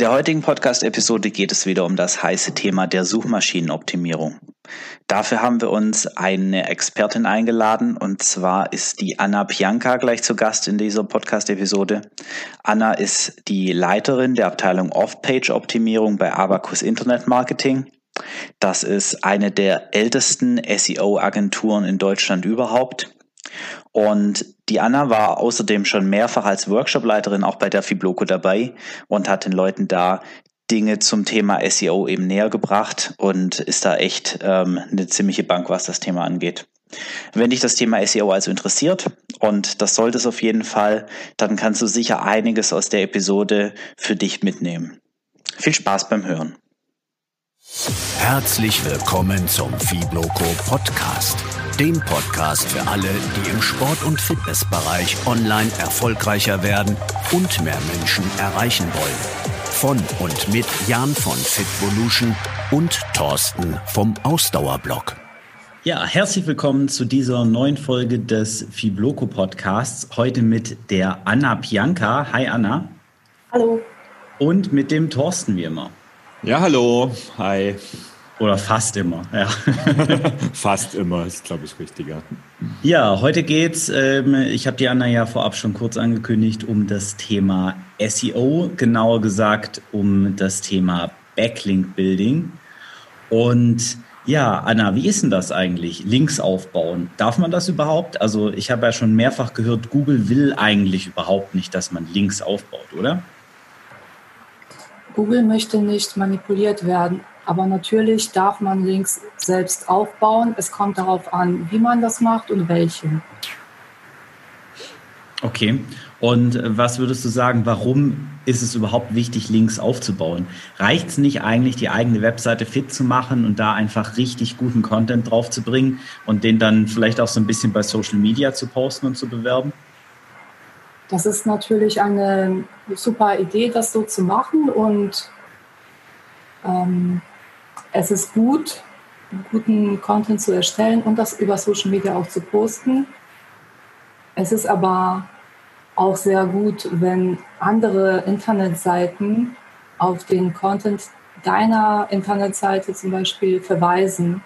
der heutigen Podcast-Episode geht es wieder um das heiße Thema der Suchmaschinenoptimierung. Dafür haben wir uns eine Expertin eingeladen und zwar ist die Anna Pianka gleich zu Gast in dieser Podcast-Episode. Anna ist die Leiterin der Abteilung Off-Page-Optimierung bei Abacus Internet Marketing. Das ist eine der ältesten SEO-Agenturen in Deutschland überhaupt. Und die Anna war außerdem schon mehrfach als Workshopleiterin auch bei der Fibloco dabei und hat den Leuten da Dinge zum Thema SEO eben näher gebracht und ist da echt ähm, eine ziemliche Bank, was das Thema angeht. Wenn dich das Thema SEO also interessiert, und das sollte es auf jeden Fall, dann kannst du sicher einiges aus der Episode für dich mitnehmen. Viel Spaß beim Hören. Herzlich willkommen zum Fibloco Podcast dem Podcast für alle, die im Sport- und Fitnessbereich online erfolgreicher werden und mehr Menschen erreichen wollen. Von und mit Jan von Fitvolution und Thorsten vom Ausdauerblog. Ja, herzlich willkommen zu dieser neuen Folge des Fibloco Podcasts. Heute mit der Anna Pianka. Hi Anna. Hallo. Und mit dem Thorsten wie immer. Ja, hallo. Hi. Oder fast immer, ja. fast immer ist, glaube ich, richtiger. Ja, heute geht's, ähm, ich habe die Anna ja vorab schon kurz angekündigt, um das Thema SEO, genauer gesagt um das Thema Backlink Building. Und ja, Anna, wie ist denn das eigentlich? Links aufbauen. Darf man das überhaupt? Also ich habe ja schon mehrfach gehört, Google will eigentlich überhaupt nicht, dass man Links aufbaut, oder? Google möchte nicht manipuliert werden. Aber natürlich darf man Links selbst aufbauen. Es kommt darauf an, wie man das macht und welche. Okay. Und was würdest du sagen, warum ist es überhaupt wichtig, Links aufzubauen? Reicht es nicht eigentlich, die eigene Webseite fit zu machen und da einfach richtig guten Content drauf zu bringen und den dann vielleicht auch so ein bisschen bei Social Media zu posten und zu bewerben? Das ist natürlich eine super Idee, das so zu machen und ähm, es ist gut, guten Content zu erstellen und das über Social Media auch zu posten. Es ist aber auch sehr gut, wenn andere Internetseiten auf den Content deiner Internetseite zum Beispiel verweisen.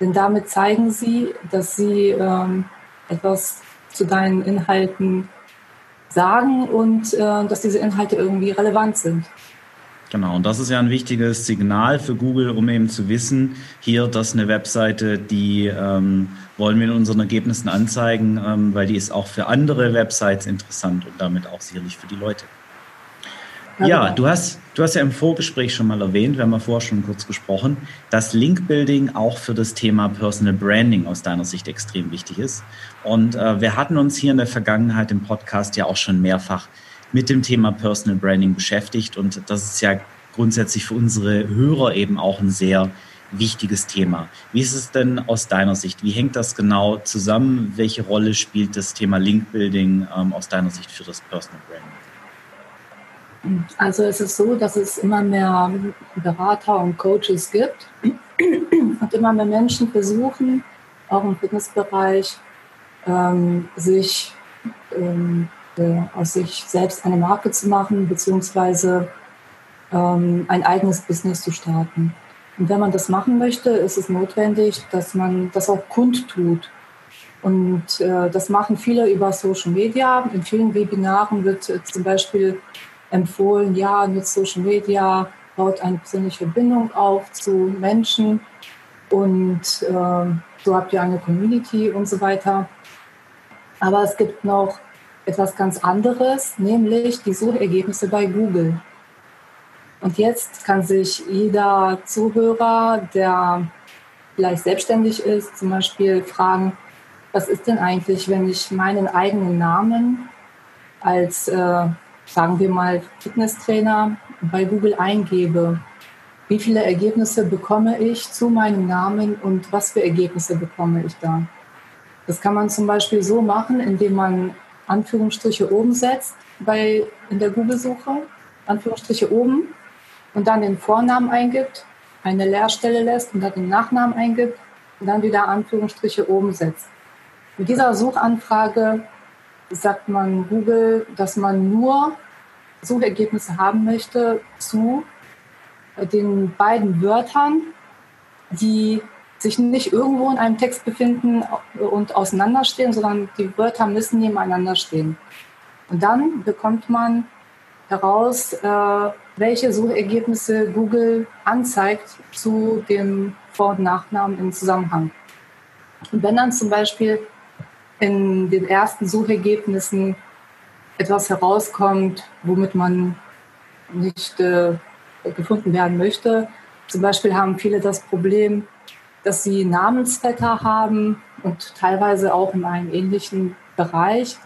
Denn damit zeigen sie, dass sie ähm, etwas zu deinen Inhalten sagen und äh, dass diese Inhalte irgendwie relevant sind. Genau, und das ist ja ein wichtiges Signal für Google, um eben zu wissen, hier, das ist eine Webseite, die ähm, wollen wir in unseren Ergebnissen anzeigen, ähm, weil die ist auch für andere Websites interessant und damit auch sicherlich für die Leute. Ja, du hast, du hast ja im Vorgespräch schon mal erwähnt, wir haben ja vorher schon kurz gesprochen, dass Linkbuilding auch für das Thema Personal Branding aus deiner Sicht extrem wichtig ist. Und äh, wir hatten uns hier in der Vergangenheit im Podcast ja auch schon mehrfach mit dem Thema Personal Branding beschäftigt. Und das ist ja grundsätzlich für unsere Hörer eben auch ein sehr wichtiges Thema. Wie ist es denn aus deiner Sicht? Wie hängt das genau zusammen? Welche Rolle spielt das Thema Link-Building ähm, aus deiner Sicht für das Personal Branding? Also es ist so, dass es immer mehr Berater und Coaches gibt und immer mehr Menschen versuchen, auch im Fitnessbereich, ähm, sich ähm, äh, aus sich selbst eine Marke zu machen, beziehungsweise ähm, ein eigenes Business zu starten. Und wenn man das machen möchte, ist es notwendig, dass man das auch kundtut. Und äh, das machen viele über Social Media. In vielen Webinaren wird äh, zum Beispiel empfohlen, ja, mit Social Media baut eine persönliche Bindung auf zu Menschen und äh, so habt ihr eine Community und so weiter. Aber es gibt noch etwas ganz anderes, nämlich die Suchergebnisse bei Google. Und jetzt kann sich jeder Zuhörer, der vielleicht selbstständig ist, zum Beispiel fragen, was ist denn eigentlich, wenn ich meinen eigenen Namen als, äh, sagen wir mal, Fitnesstrainer bei Google eingebe? Wie viele Ergebnisse bekomme ich zu meinem Namen und was für Ergebnisse bekomme ich da? Das kann man zum Beispiel so machen, indem man Anführungsstriche oben setzt bei, in der Google-Suche, Anführungsstriche oben und dann den Vornamen eingibt, eine Leerstelle lässt und dann den Nachnamen eingibt und dann wieder Anführungsstriche oben setzt. Mit dieser Suchanfrage sagt man Google, dass man nur Suchergebnisse haben möchte zu den beiden Wörtern, die sich nicht irgendwo in einem Text befinden und auseinanderstehen, sondern die Wörter müssen nebeneinander stehen. Und dann bekommt man heraus, äh, welche Suchergebnisse Google anzeigt zu dem Vor- und Nachnamen im Zusammenhang. Und wenn dann zum Beispiel in den ersten Suchergebnissen etwas herauskommt, womit man nicht äh, gefunden werden möchte, zum Beispiel haben viele das Problem, dass sie Namensvetter haben und teilweise auch in einem ähnlichen Bereich.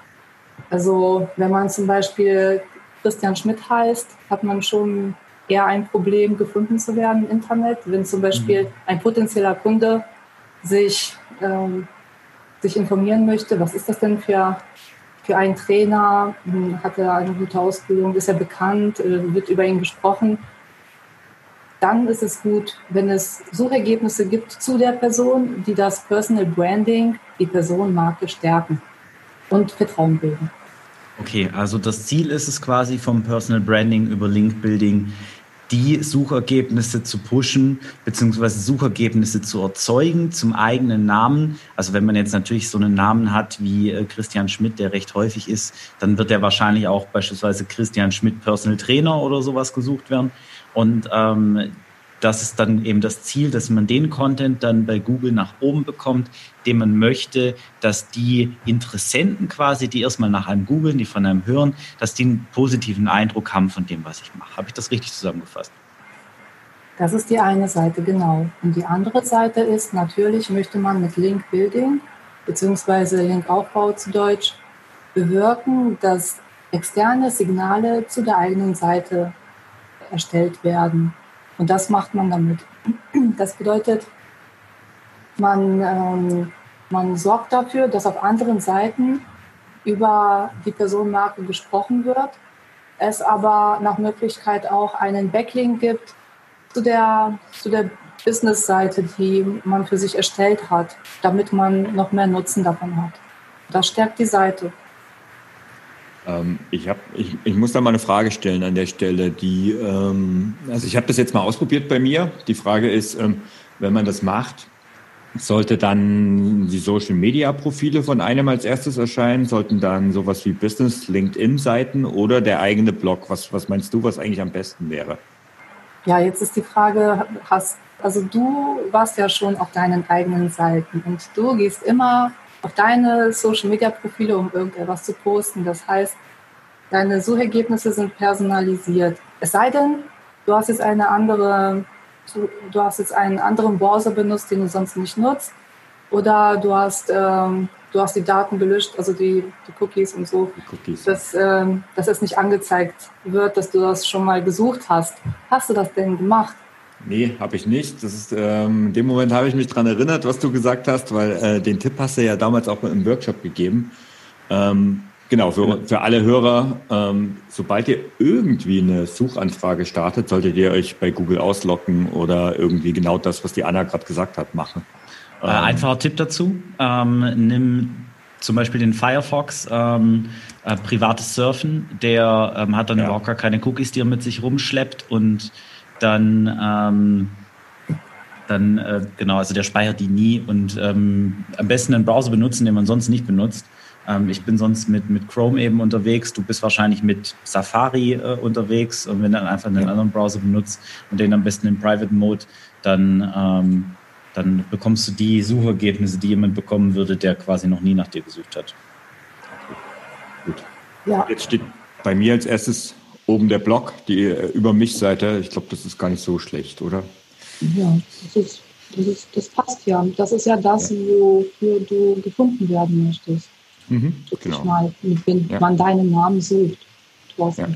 Also wenn man zum Beispiel Christian Schmidt heißt, hat man schon eher ein Problem, gefunden zu werden im Internet. Wenn zum Beispiel mhm. ein potenzieller Kunde sich, ähm, sich informieren möchte, was ist das denn für, für ein Trainer, hm, hat er eine gute Ausbildung, ist er bekannt, äh, wird über ihn gesprochen, dann ist es gut, wenn es Suchergebnisse gibt zu der Person, die das Personal Branding, die Personenmarke stärken und Vertrauen bilden. Okay, also das Ziel ist es quasi vom Personal Branding über Link Building, die Suchergebnisse zu pushen, beziehungsweise Suchergebnisse zu erzeugen zum eigenen Namen. Also wenn man jetzt natürlich so einen Namen hat wie äh, Christian Schmidt, der recht häufig ist, dann wird der wahrscheinlich auch beispielsweise Christian Schmidt Personal Trainer oder sowas gesucht werden. Und ähm, das ist dann eben das Ziel, dass man den Content dann bei Google nach oben bekommt, den man möchte, dass die Interessenten quasi, die erstmal nach einem googeln, die von einem hören, dass die einen positiven Eindruck haben von dem, was ich mache. Habe ich das richtig zusammengefasst? Das ist die eine Seite, genau. Und die andere Seite ist, natürlich möchte man mit Link Building beziehungsweise Linkaufbau zu Deutsch bewirken, dass externe Signale zu der eigenen Seite erstellt werden. Und das macht man damit. Das bedeutet, man, ähm, man sorgt dafür, dass auf anderen Seiten über die Personenmarke gesprochen wird, es aber nach Möglichkeit auch einen Backlink gibt zu der, zu der Business-Seite, die man für sich erstellt hat, damit man noch mehr Nutzen davon hat. Das stärkt die Seite. Ähm, ich, hab, ich, ich muss da mal eine Frage stellen an der Stelle. Die, ähm, also ich habe das jetzt mal ausprobiert bei mir. Die Frage ist, ähm, wenn man das macht, sollte dann die Social Media Profile von einem als erstes erscheinen? Sollten dann sowas wie Business, LinkedIn-Seiten oder der eigene Blog? Was, was meinst du, was eigentlich am besten wäre? Ja, jetzt ist die Frage, hast, also du warst ja schon auf deinen eigenen Seiten und du gehst immer auf deine Social Media Profile, um irgendetwas zu posten. Das heißt, deine Suchergebnisse sind personalisiert. Es sei denn, du hast jetzt eine andere, du hast jetzt einen anderen Browser benutzt, den du sonst nicht nutzt, oder du hast, ähm, du hast die Daten gelöscht, also die, die Cookies und so, Cookies. Dass, ähm, dass es nicht angezeigt wird, dass du das schon mal gesucht hast. Hast du das denn gemacht? Nee, habe ich nicht. Das ist, ähm, in dem Moment habe ich mich daran erinnert, was du gesagt hast, weil äh, den Tipp hast du ja damals auch im Workshop gegeben. Ähm, genau, für, für alle Hörer, ähm, sobald ihr irgendwie eine Suchanfrage startet, solltet ihr euch bei Google ausloggen oder irgendwie genau das, was die Anna gerade gesagt hat, machen. Äh, einfacher Tipp dazu, ähm, nimm zum Beispiel den Firefox, ähm, äh, privates Surfen, der ähm, hat dann ja. überhaupt gar keine Cookies, die er mit sich rumschleppt und dann, ähm, dann äh, genau, also der speichert die nie und ähm, am besten einen Browser benutzen, den man sonst nicht benutzt. Ähm, ich bin sonst mit, mit Chrome eben unterwegs, du bist wahrscheinlich mit Safari äh, unterwegs und wenn du dann einfach einen ja. anderen Browser benutzt und den am besten in Private Mode, dann, ähm, dann bekommst du die Suchergebnisse, die jemand bekommen würde, der quasi noch nie nach dir gesucht hat. Gut. Ja. Jetzt steht bei mir als erstes oben der Blog, die äh, über mich Seite. Ich glaube, das ist gar nicht so schlecht, oder? Ja, das, ist, das, ist, das passt ja. Das ist ja das, ja. wofür du gefunden werden möchtest. Mhm, genau. Mal, wenn ja. man deinen Namen sucht. Ja.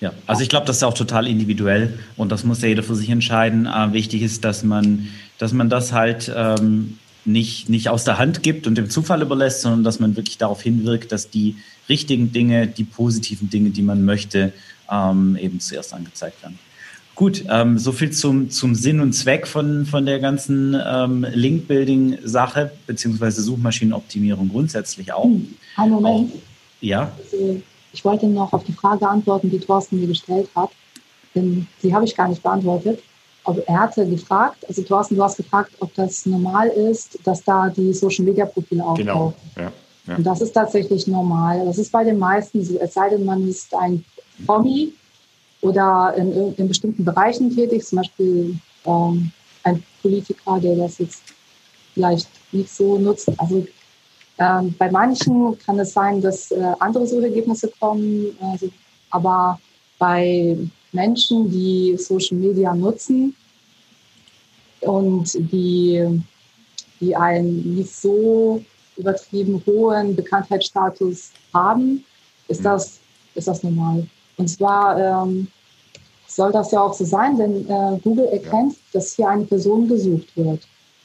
ja. also ich glaube, das ist auch total individuell und das muss ja jeder für sich entscheiden. Äh, wichtig ist, dass man, dass man das halt ähm, nicht, nicht aus der Hand gibt und dem Zufall überlässt, sondern dass man wirklich darauf hinwirkt, dass die richtigen Dinge, die positiven Dinge, die man möchte, ähm, eben zuerst angezeigt werden. Gut, ähm, so viel zum, zum Sinn und Zweck von, von der ganzen ähm, Link-Building-Sache, beziehungsweise Suchmaschinenoptimierung grundsätzlich auch. Hm, einen Moment. Auch, ja. Also ich wollte noch auf die Frage antworten, die Thorsten mir gestellt hat. Denn die habe ich gar nicht beantwortet. Aber er hatte gefragt, also Thorsten, du hast gefragt, ob das normal ist, dass da die Social Media Profile auftauchen. Genau, ja, ja. Und das ist tatsächlich normal. Das ist bei den meisten so, es sei denn, man ist ein Promi oder in, in bestimmten Bereichen tätig, zum Beispiel ähm, ein Politiker, der das jetzt vielleicht nicht so nutzt. Also ähm, bei manchen kann es sein, dass äh, andere Suchergebnisse kommen, also, aber bei Menschen, die Social Media nutzen und die, die einen nicht so übertrieben hohen Bekanntheitsstatus haben, ist mhm. das, ist das normal. Und zwar ähm, soll das ja auch so sein, denn äh, Google erkennt, ja. dass hier eine Person gesucht wird.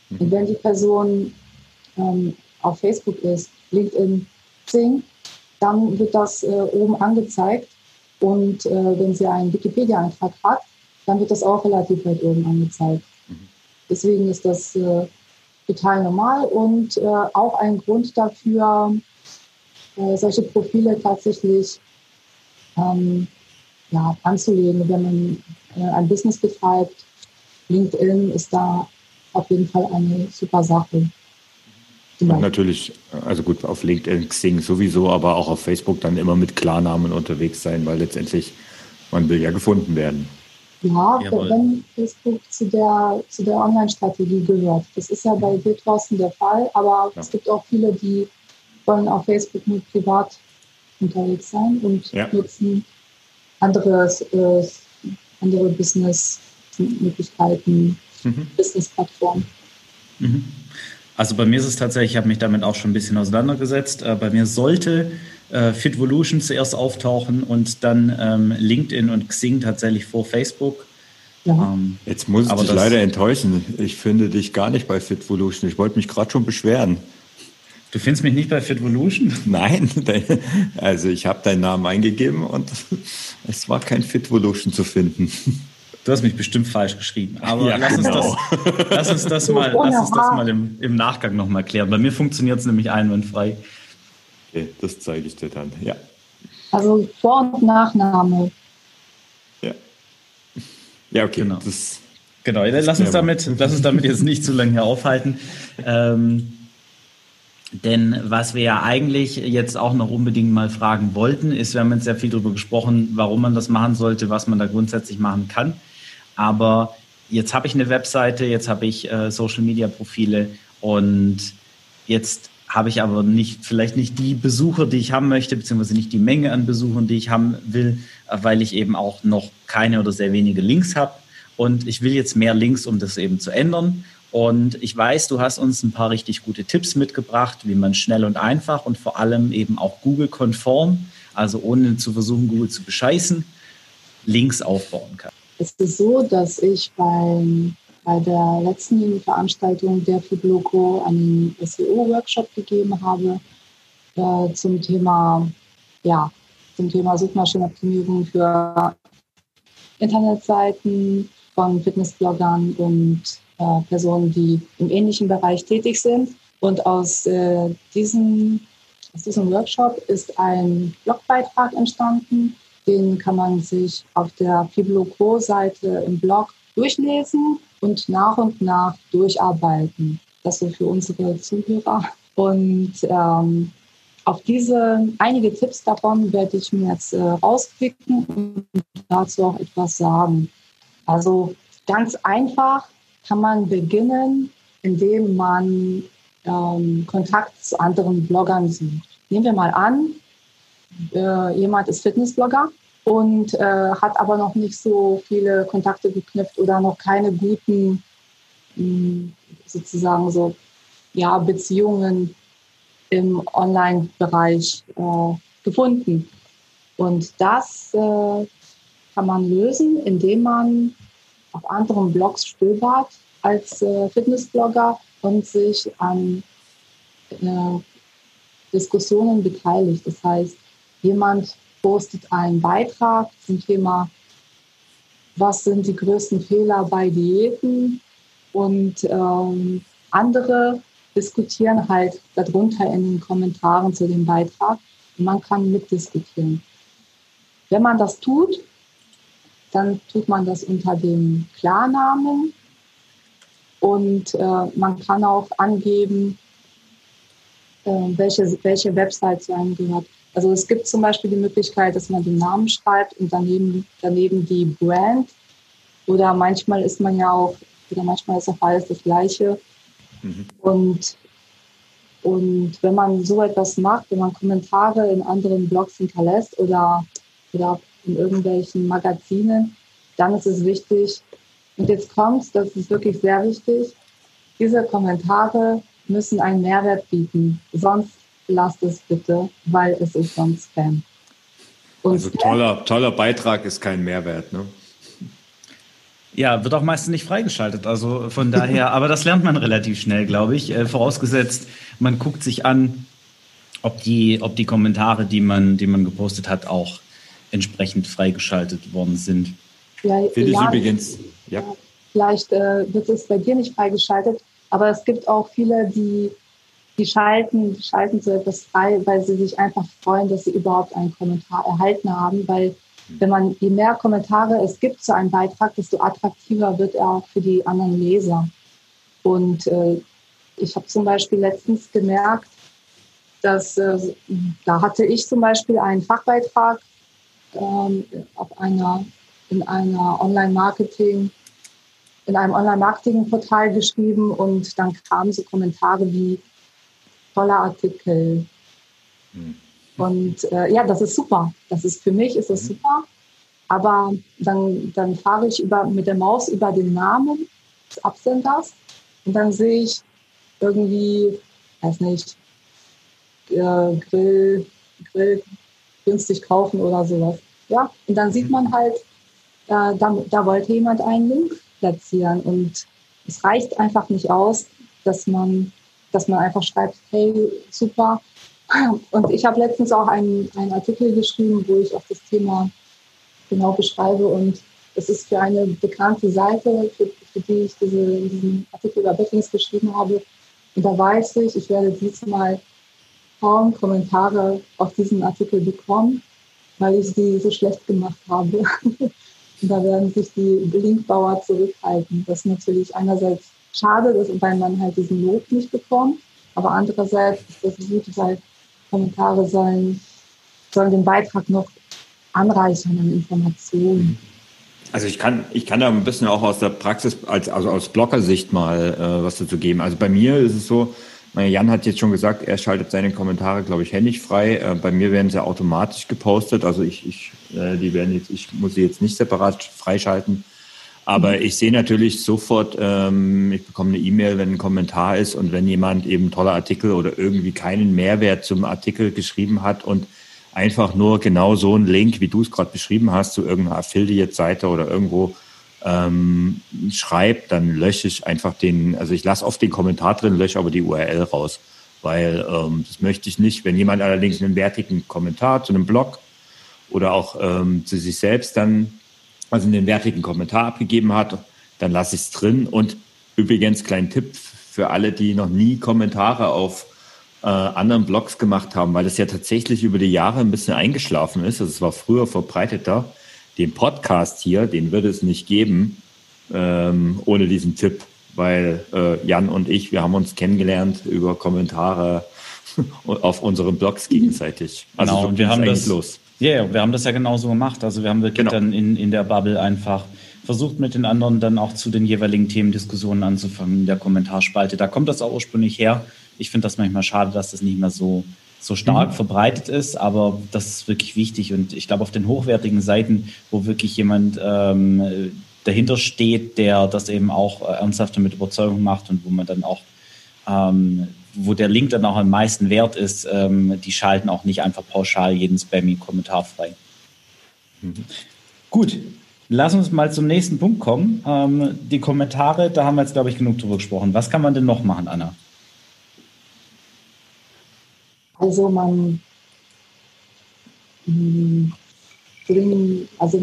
Mhm. Und wenn die Person ähm, auf Facebook ist, LinkedIn, Xing, dann wird das äh, oben angezeigt. Und äh, wenn sie einen Wikipedia-Eintrag hat, dann wird das auch relativ weit oben angezeigt. Mhm. Deswegen ist das äh, total normal und äh, auch ein Grund dafür, äh, solche Profile tatsächlich ähm, ja, anzulegen, wenn man äh, ein Business betreibt. LinkedIn ist da auf jeden Fall eine super Sache. Genau. natürlich, also gut, auf LinkedIn, Xing sowieso, aber auch auf Facebook dann immer mit Klarnamen unterwegs sein, weil letztendlich man will ja gefunden werden. Ja, Jawohl. wenn Facebook zu der, zu der Online-Strategie gehört. Das ist ja bei Wildhorsten der Fall, aber ja. es gibt auch viele, die wollen auf Facebook nur privat unterwegs sein und ja. nutzen andere, äh, andere Business-Möglichkeiten, mhm. Business-Plattformen. Mhm. Also bei mir ist es tatsächlich, ich habe mich damit auch schon ein bisschen auseinandergesetzt. Äh, bei mir sollte äh, Fitvolution zuerst auftauchen und dann ähm, LinkedIn und Xing tatsächlich vor Facebook. Ja. Ähm, Jetzt muss ich dich leider enttäuschen. Ich finde dich gar nicht bei Fitvolution. Ich wollte mich gerade schon beschweren. Du findest mich nicht bei Fitvolution? Nein, also ich habe deinen Namen eingegeben und es war kein Fitvolution zu finden. Du hast mich bestimmt falsch geschrieben. Aber ja, lass, uns genau. das, lass uns das mal, lass uns das mal im, im Nachgang nochmal klären. Bei mir funktioniert es nämlich einwandfrei. Okay, das zeige ich dir dann, ja. Also Vor- und Nachname. Ja. Ja, okay. Genau. Das, genau. Lass, uns damit, lass uns damit jetzt nicht zu lange hier aufhalten. Ähm, denn was wir ja eigentlich jetzt auch noch unbedingt mal fragen wollten, ist, wir haben jetzt sehr viel darüber gesprochen, warum man das machen sollte, was man da grundsätzlich machen kann. Aber jetzt habe ich eine Webseite, jetzt habe ich äh, Social-Media-Profile und jetzt habe ich aber nicht, vielleicht nicht die Besucher, die ich haben möchte, beziehungsweise nicht die Menge an Besuchern, die ich haben will, äh, weil ich eben auch noch keine oder sehr wenige Links habe. Und ich will jetzt mehr Links, um das eben zu ändern. Und ich weiß, du hast uns ein paar richtig gute Tipps mitgebracht, wie man schnell und einfach und vor allem eben auch Google-konform, also ohne zu versuchen, Google zu bescheißen, Links aufbauen kann. Es ist so, dass ich beim, bei der letzten Veranstaltung der Fibloco einen SEO-Workshop gegeben habe äh, zum Thema, ja, zum Thema Suchmaschinenoptimierung für Internetseiten von Fitnessbloggern und äh, Personen, die im ähnlichen Bereich tätig sind. Und aus, äh, diesem, aus diesem Workshop ist ein Blogbeitrag entstanden. Den kann man sich auf der Fibloco-Seite im Blog durchlesen und nach und nach durcharbeiten. Das so für unsere Zuhörer. Und ähm, auf diese einige Tipps davon werde ich mir jetzt äh, rauspicken und dazu auch etwas sagen. Also ganz einfach kann man beginnen, indem man ähm, Kontakt zu anderen Bloggern sucht. Nehmen wir mal an, äh, jemand ist Fitnessblogger und äh, hat aber noch nicht so viele Kontakte geknüpft oder noch keine guten mh, hm, sozusagen so ja, Beziehungen im Online-Bereich äh, gefunden. Und das äh, kann man lösen, indem man auf anderen Blogs stöbert als äh, Fitnessblogger und sich an äh, Diskussionen beteiligt. Das heißt, jemand postet einen Beitrag zum Thema, was sind die größten Fehler bei Diäten und ähm, andere diskutieren halt darunter in den Kommentaren zu dem Beitrag und man kann mitdiskutieren. wenn man das tut, dann tut man das unter dem Klarnamen und äh, man kann auch angeben, äh, welche, welche Website zu einem gehört. Also es gibt zum Beispiel die Möglichkeit, dass man den Namen schreibt und daneben, daneben die Brand. Oder manchmal ist man ja auch, oder manchmal ist auch alles das Gleiche. Mhm. Und, und wenn man so etwas macht, wenn man Kommentare in anderen Blogs hinterlässt oder, oder in irgendwelchen Magazinen, dann ist es wichtig, und jetzt kommt das ist wirklich sehr wichtig, diese Kommentare müssen einen Mehrwert bieten. Sonst lasst es bitte, weil es ist sonst Spam. Und also toller, toller Beitrag ist kein Mehrwert, ne? Ja, wird auch meistens nicht freigeschaltet. Also von daher, aber das lernt man relativ schnell, glaube ich. Äh, vorausgesetzt, man guckt sich an, ob die, ob die Kommentare, die man, die man gepostet hat, auch entsprechend freigeschaltet worden sind. Ja, Finde ich übrigens. Ja. Vielleicht äh, wird es bei dir nicht freigeschaltet, aber es gibt auch viele, die, die schalten, die schalten so etwas frei, weil sie sich einfach freuen, dass sie überhaupt einen Kommentar erhalten haben, weil wenn man, je mehr Kommentare es gibt zu einem Beitrag, desto attraktiver wird er auch für die anderen Leser. Und äh, ich habe zum Beispiel letztens gemerkt, dass äh, da hatte ich zum Beispiel einen Fachbeitrag ähm, auf einer, in einer Online-Marketing, in einem Online-Marketing-Portal geschrieben und dann kamen so Kommentare wie toller Artikel. Mhm. Und äh, ja, das ist super. Das ist für mich ist das mhm. super. Aber dann, dann fahre ich über, mit der Maus über den Namen des Absenders und dann sehe ich irgendwie, weiß nicht, äh, Grill, Grill günstig kaufen oder sowas. Ja, und dann sieht man halt, äh, da, da wollte jemand einen Link platzieren und es reicht einfach nicht aus, dass man, dass man einfach schreibt, hey, super. Und ich habe letztens auch einen, einen Artikel geschrieben, wo ich auch das Thema genau beschreibe und es ist für eine bekannte Seite, für, für die ich diese, diesen Artikel über Backlinks geschrieben habe. Und da weiß ich, ich werde diesmal kaum Kommentare auf diesen Artikel bekommen, weil ich sie so schlecht gemacht habe. Und da werden sich die Linkbauer zurückhalten. Das ist natürlich einerseits schade, dass, weil man halt diesen Lob nicht bekommt, aber andererseits ist das gut, weil Kommentare sollen, sollen den Beitrag noch anreichern an Informationen. Also ich kann, ich kann da ein bisschen auch aus der Praxis, als, also aus Bloggersicht mal äh, was dazu geben. Also bei mir ist es so, Jan hat jetzt schon gesagt, er schaltet seine Kommentare, glaube ich, händisch frei. Äh, bei mir werden sie automatisch gepostet. Also ich, ich, äh, die werden jetzt, ich muss sie jetzt nicht separat freischalten. Aber mhm. ich sehe natürlich sofort, ähm, ich bekomme eine E-Mail, wenn ein Kommentar ist und wenn jemand eben toller Artikel oder irgendwie keinen Mehrwert zum Artikel geschrieben hat und einfach nur genau so einen Link, wie du es gerade beschrieben hast, zu irgendeiner Affiliate-Seite oder irgendwo ähm, schreibt, dann lösche ich einfach den, also ich lasse oft den Kommentar drin, lösche aber die URL raus, weil ähm, das möchte ich nicht. Wenn jemand allerdings einen wertigen Kommentar zu einem Blog oder auch ähm, zu sich selbst dann, also einen wertigen Kommentar abgegeben hat, dann lasse ich es drin. Und übrigens, kleinen Tipp für alle, die noch nie Kommentare auf äh, anderen Blogs gemacht haben, weil das ja tatsächlich über die Jahre ein bisschen eingeschlafen ist. Also es war früher verbreiteter. Den Podcast hier, den würde es nicht geben ähm, ohne diesen Tipp, weil äh, Jan und ich, wir haben uns kennengelernt über Kommentare auf unseren Blogs gegenseitig. Also genau, und wir haben das los. Ja, yeah, wir haben das ja genauso gemacht. Also wir haben wirklich genau. dann in, in der Bubble einfach versucht mit den anderen dann auch zu den jeweiligen Themen Diskussionen anzufangen in der Kommentarspalte. Da kommt das auch ursprünglich her. Ich finde das manchmal schade, dass das nicht mehr so, so stark mhm. verbreitet ist, aber das ist wirklich wichtig. Und ich glaube, auf den hochwertigen Seiten, wo wirklich jemand ähm, dahinter steht, der das eben auch äh, ernsthaft mit Überzeugung macht und wo man dann auch ähm, wo der Link dann auch am meisten wert ist, ähm, die schalten auch nicht einfach pauschal jeden Spammy-Kommentar frei. Mhm. Gut, Lass uns mal zum nächsten Punkt kommen. Ähm, die Kommentare, da haben wir jetzt, glaube ich, genug drüber gesprochen. Was kann man denn noch machen, Anna? Also man hm, also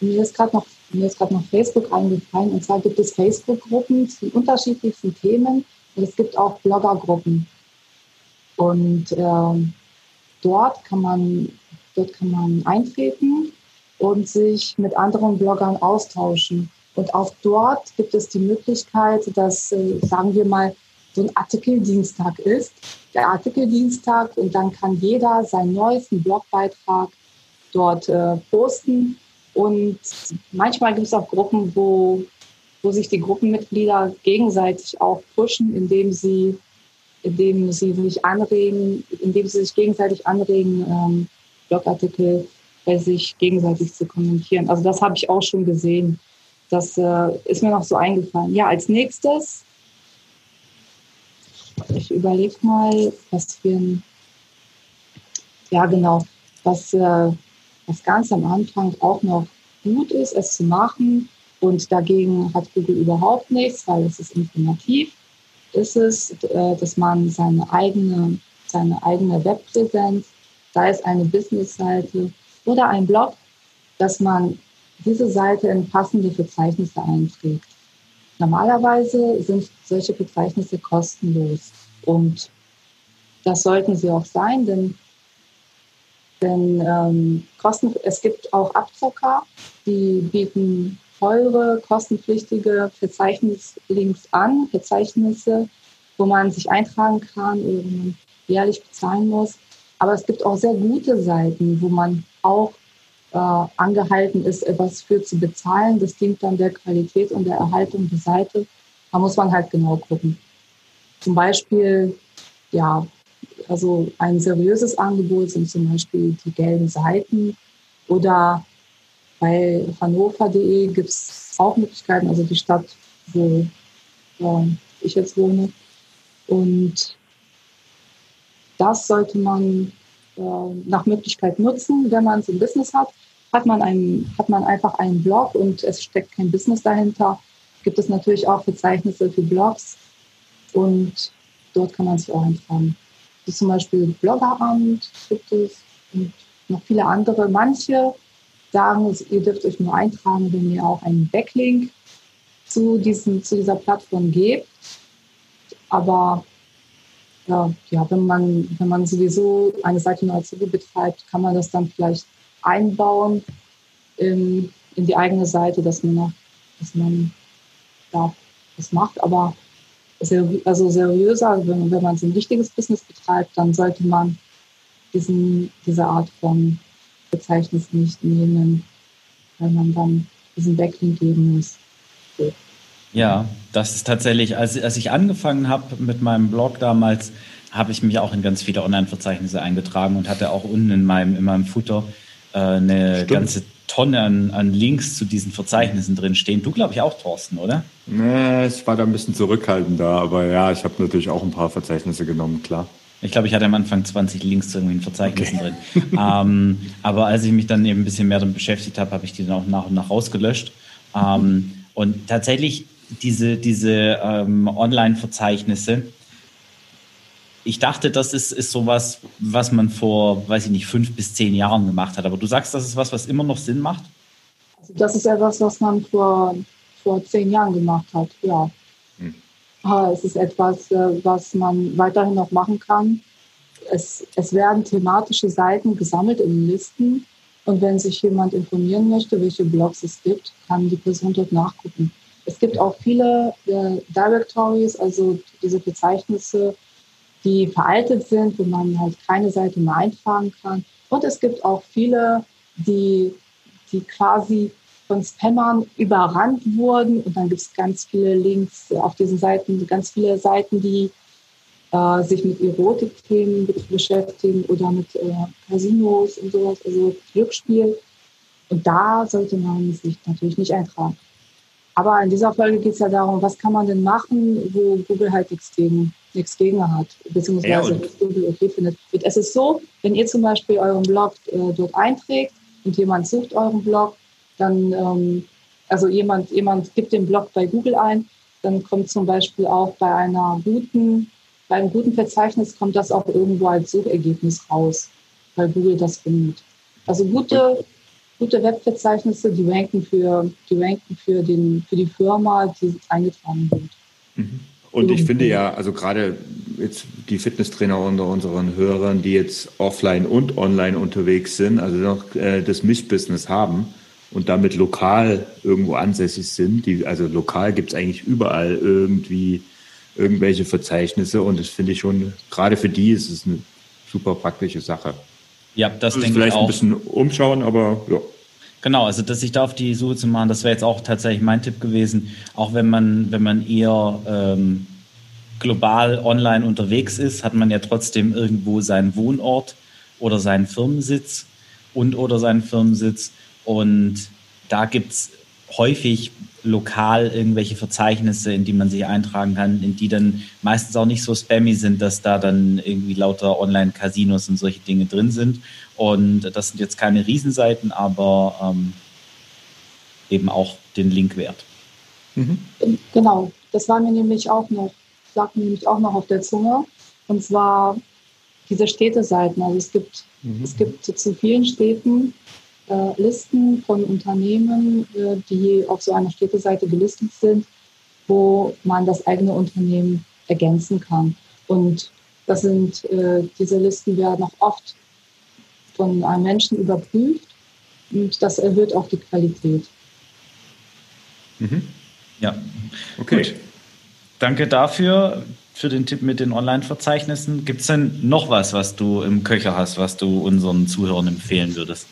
mir ist gerade noch mir ist gerade noch Facebook eingefallen. Und zwar gibt es Facebook-Gruppen zu unterschiedlichsten Themen. Und es gibt auch Blogger-Gruppen. Und äh, dort kann man dort kann man eintreten und sich mit anderen Bloggern austauschen. Und auch dort gibt es die Möglichkeit, dass, äh, sagen wir mal, so ein Artikeldienstag ist. Der Artikeldienstag und dann kann jeder seinen neuesten Blogbeitrag dort äh, posten. Und manchmal gibt es auch Gruppen, wo, wo sich die Gruppenmitglieder gegenseitig auch pushen, indem sie, indem sie sich anregen, indem sie sich gegenseitig anregen, ähm, Blogartikel bei sich gegenseitig zu kommentieren. Also das habe ich auch schon gesehen. Das äh, ist mir noch so eingefallen. Ja, als nächstes, ich überlege mal, was ein, ja genau, was, äh, was ganz am Anfang auch noch gut ist, es zu machen und dagegen hat Google überhaupt nichts, weil es ist informativ, ist es, äh, dass man seine eigene, seine eigene Webpräsenz, sei es eine Businessseite oder ein Blog, dass man diese Seite in passende Verzeichnisse einträgt. Normalerweise sind solche Verzeichnisse kostenlos und das sollten sie auch sein, denn, denn ähm, Kosten, es gibt auch Abzocker, die bieten teure, kostenpflichtige Verzeichnislinks an, Verzeichnisse, wo man sich eintragen kann man jährlich bezahlen muss. Aber es gibt auch sehr gute Seiten, wo man auch äh, angehalten ist, etwas für zu bezahlen. Das dient dann der Qualität und der Erhaltung der Seite. Da muss man halt genau gucken. Zum Beispiel, ja, also ein seriöses Angebot sind zum Beispiel die gelben Seiten oder bei hannover.de gibt es auch Möglichkeiten, also die Stadt, wo äh, ich jetzt wohne. Und das sollte man nach Möglichkeit nutzen, wenn man so ein Business hat. Hat man, einen, hat man einfach einen Blog und es steckt kein Business dahinter, gibt es natürlich auch Verzeichnisse für Blogs und dort kann man sich auch eintragen. Wie zum Beispiel Bloggeramt gibt es und noch viele andere. Manche sagen, ihr dürft euch nur eintragen, wenn ihr auch einen Backlink zu, diesem, zu dieser Plattform gebt. Aber ja, ja, wenn, man, wenn man sowieso eine Seite Hobby betreibt, kann man das dann vielleicht einbauen in, in die eigene Seite, dass man, dass man ja, das macht. Aber seri also seriöser, wenn, wenn man so ein wichtiges Business betreibt, dann sollte man diesen, diese Art von Verzeichnis nicht nehmen, weil man dann diesen Backlink geben muss. So. Ja, das ist tatsächlich, als, als ich angefangen habe mit meinem Blog damals, habe ich mich auch in ganz viele Online-Verzeichnisse eingetragen und hatte auch unten in meinem, in meinem Footer äh, eine Stimmt. ganze Tonne an, an Links zu diesen Verzeichnissen drin stehen. Du, glaube ich, auch, Thorsten, oder? Nee, ich war da ein bisschen zurückhaltender, aber ja, ich habe natürlich auch ein paar Verzeichnisse genommen, klar. Ich glaube, ich hatte am Anfang 20 Links zu irgendwelchen Verzeichnissen okay. drin. ähm, aber als ich mich dann eben ein bisschen mehr damit beschäftigt habe, habe ich die dann auch nach und nach rausgelöscht. Ähm, und tatsächlich diese, diese ähm, Online-Verzeichnisse, ich dachte, das ist, ist sowas, was man vor, weiß ich nicht, fünf bis zehn Jahren gemacht hat. Aber du sagst, das ist was, was immer noch Sinn macht? Also das ist etwas, was man vor, vor zehn Jahren gemacht hat, ja. Hm. Es ist etwas, äh, was man weiterhin noch machen kann. Es, es werden thematische Seiten gesammelt in Listen. Und wenn sich jemand informieren möchte, welche Blogs es gibt, kann die Person dort nachgucken. Es gibt auch viele äh, Directories, also diese Verzeichnisse, die veraltet sind, wo man halt keine Seite mehr eintragen kann. Und es gibt auch viele, die, die quasi von Spammern überrannt wurden. Und dann gibt es ganz viele Links auf diesen Seiten, ganz viele Seiten, die äh, sich mit Erotikthemen beschäftigen oder mit äh, Casinos und sowas, also Glücksspiel. Und da sollte man sich natürlich nicht eintragen. Aber in dieser Folge geht es ja darum, was kann man denn machen, wo Google halt nichts gegen, nichts gegen hat, beziehungsweise ja, Google okay findet. Es ist so, wenn ihr zum Beispiel euren Blog äh, dort einträgt und jemand sucht euren Blog, dann, ähm, also jemand, jemand gibt den Blog bei Google ein, dann kommt zum Beispiel auch bei einer guten, bei einem guten Verzeichnis kommt das auch irgendwo als Suchergebnis raus, weil Google das findet. Also gute gute Webverzeichnisse, die ranken für, die ranken für, den, für die Firma, die eingetragen wird. Mhm. Und ich finde ja, also gerade jetzt die Fitnesstrainer unter unseren Hörern, die jetzt offline und online unterwegs sind, also noch äh, das Mischbusiness haben und damit lokal irgendwo ansässig sind. Die, also lokal gibt es eigentlich überall irgendwie irgendwelche Verzeichnisse und das finde ich schon, gerade für die ist es eine super praktische Sache. Ja, das also denke vielleicht ich auch. ein bisschen umschauen, aber ja. Genau, also dass sich da auf die Suche zu machen, das wäre jetzt auch tatsächlich mein Tipp gewesen. Auch wenn man, wenn man eher ähm, global online unterwegs ist, hat man ja trotzdem irgendwo seinen Wohnort oder seinen Firmensitz und oder seinen Firmensitz. Und da gibt es häufig lokal irgendwelche Verzeichnisse, in die man sich eintragen kann, in die dann meistens auch nicht so spammy sind, dass da dann irgendwie lauter Online-Casinos und solche Dinge drin sind. Und das sind jetzt keine Riesenseiten, aber ähm, eben auch den Link wert. Mhm. Genau, das war mir nämlich auch noch, lag mir nämlich auch noch auf der Zunge. Und zwar diese Städteseiten. Also es gibt, mhm. es gibt zu vielen Städten äh, Listen von Unternehmen, äh, die auf so einer Städteseite gelistet sind, wo man das eigene Unternehmen ergänzen kann. Und das sind, äh, diese Listen werden auch oft von einem Menschen überprüft und das erhöht auch die Qualität. Mhm. Ja, okay. Gut. Danke dafür, für den Tipp mit den Online-Verzeichnissen. Gibt es denn noch was, was du im Köcher hast, was du unseren Zuhörern empfehlen würdest?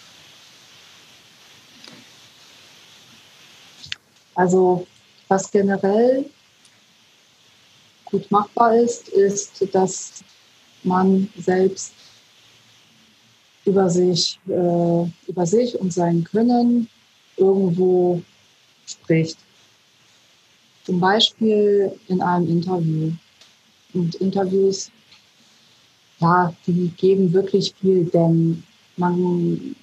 Also was generell gut machbar ist, ist, dass man selbst über sich, äh, über sich und sein Können irgendwo spricht. Zum Beispiel in einem Interview. Und Interviews, ja, die geben wirklich viel, denn man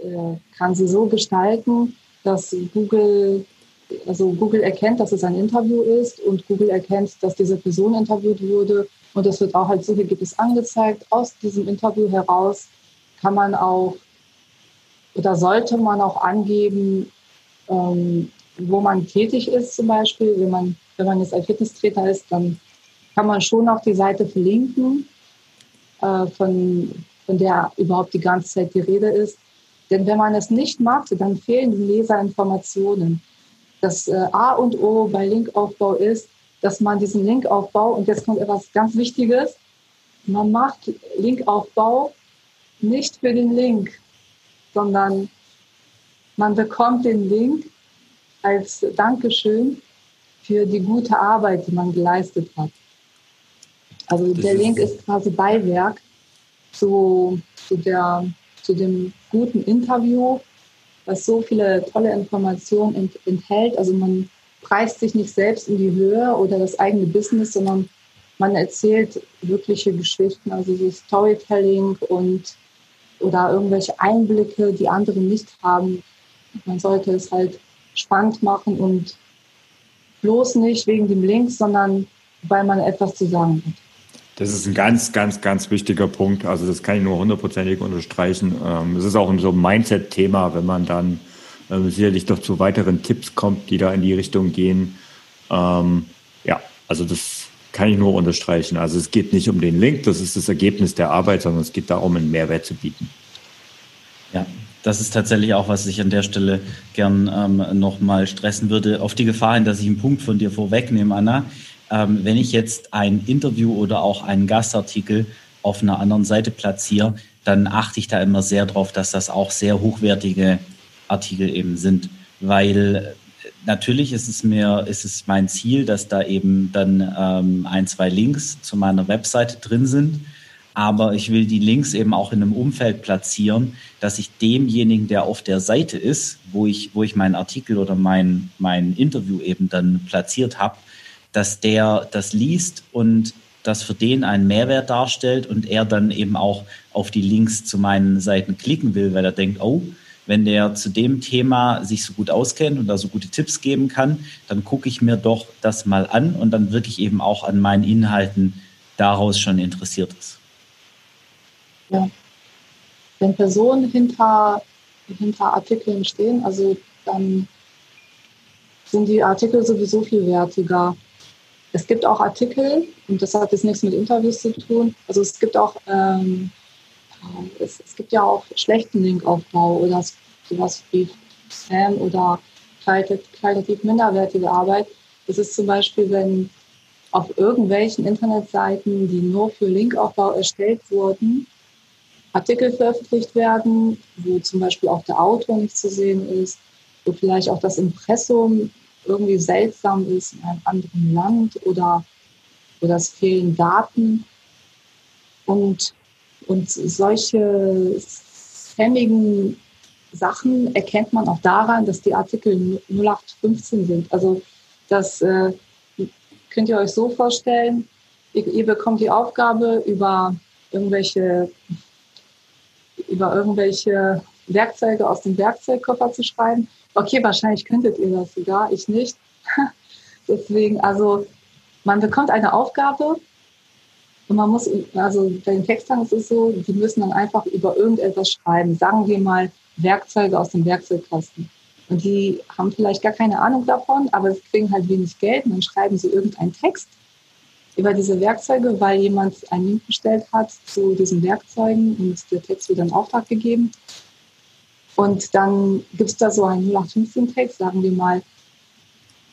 äh, kann sie so gestalten, dass Google also Google erkennt, dass es ein Interview ist und Google erkennt, dass diese Person interviewt wurde und das wird auch als Suchergebnis angezeigt. Aus diesem Interview heraus kann man auch oder sollte man auch angeben, ähm, wo man tätig ist zum Beispiel. Wenn man, wenn man jetzt ein Fitnesstrainer ist, dann kann man schon auch die Seite verlinken, äh, von, von der überhaupt die ganze Zeit die Rede ist. Denn wenn man es nicht macht, dann fehlen den Leser Informationen das äh, A und O bei Linkaufbau ist, dass man diesen Linkaufbau, und jetzt kommt etwas ganz Wichtiges, man macht Linkaufbau nicht für den Link, sondern man bekommt den Link als Dankeschön für die gute Arbeit, die man geleistet hat. Also das der Link ist quasi Beiwerk zu, zu, der, zu dem guten Interview was so viele tolle Informationen enthält. Also man preist sich nicht selbst in die Höhe oder das eigene Business, sondern man erzählt wirkliche Geschichten, also so Storytelling und oder irgendwelche Einblicke, die andere nicht haben. Man sollte es halt spannend machen und bloß nicht wegen dem Link, sondern weil man etwas zu sagen hat. Das ist ein ganz, ganz, ganz wichtiger Punkt. Also das kann ich nur hundertprozentig unterstreichen. Ähm, es ist auch so ein Mindset-Thema, wenn man dann ähm, sicherlich doch zu weiteren Tipps kommt, die da in die Richtung gehen. Ähm, ja, also das kann ich nur unterstreichen. Also es geht nicht um den Link, das ist das Ergebnis der Arbeit, sondern es geht darum, einen Mehrwert zu bieten. Ja, das ist tatsächlich auch, was ich an der Stelle gern ähm, nochmal stressen würde. Auf die Gefahr hin, dass ich einen Punkt von dir vorwegnehme, Anna ähm, wenn ich jetzt ein Interview oder auch einen Gastartikel auf einer anderen Seite platziere, dann achte ich da immer sehr drauf, dass das auch sehr hochwertige Artikel eben sind, weil äh, natürlich ist es mir, ist es mein Ziel, dass da eben dann ähm, ein, zwei Links zu meiner Webseite drin sind. Aber ich will die Links eben auch in einem Umfeld platzieren, dass ich demjenigen, der auf der Seite ist, wo ich, wo ich meinen Artikel oder mein, mein Interview eben dann platziert habe, dass der das liest und das für den einen Mehrwert darstellt und er dann eben auch auf die Links zu meinen Seiten klicken will, weil er denkt, oh, wenn der zu dem Thema sich so gut auskennt und da so gute Tipps geben kann, dann gucke ich mir doch das mal an und dann wirklich eben auch an meinen Inhalten daraus schon interessiert ist. Ja. Wenn Personen hinter, hinter Artikeln stehen, also dann sind die Artikel sowieso viel wertiger es gibt auch Artikel, und das hat jetzt nichts mit Interviews zu tun. Also es gibt auch, ähm, es, es, gibt ja auch schlechten Linkaufbau oder sowas wie Spam oder qualitativ minderwertige Arbeit. Das ist zum Beispiel, wenn auf irgendwelchen Internetseiten, die nur für Linkaufbau erstellt wurden, Artikel veröffentlicht werden, wo zum Beispiel auch der Autor nicht zu sehen ist, wo vielleicht auch das Impressum irgendwie seltsam ist in einem anderen Land oder, oder es fehlen Daten. Und, und solche spammigen Sachen erkennt man auch daran, dass die Artikel 0815 sind. Also das äh, könnt ihr euch so vorstellen, ihr, ihr bekommt die Aufgabe, über irgendwelche, über irgendwelche Werkzeuge aus dem Werkzeugkoffer zu schreiben. Okay, wahrscheinlich könntet ihr das sogar, ich nicht. Deswegen, also man bekommt eine Aufgabe und man muss, also bei den Textern ist es so, die müssen dann einfach über irgendetwas schreiben. Sagen wir mal Werkzeuge aus dem Werkzeugkasten. Und die haben vielleicht gar keine Ahnung davon, aber sie kriegen halt wenig Geld und dann schreiben sie irgendeinen Text über diese Werkzeuge, weil jemand einen Link bestellt hat zu diesen Werkzeugen und der Text wird dann Auftrag gegeben. Und dann gibt es da so einen 0815-Text, sagen wir mal,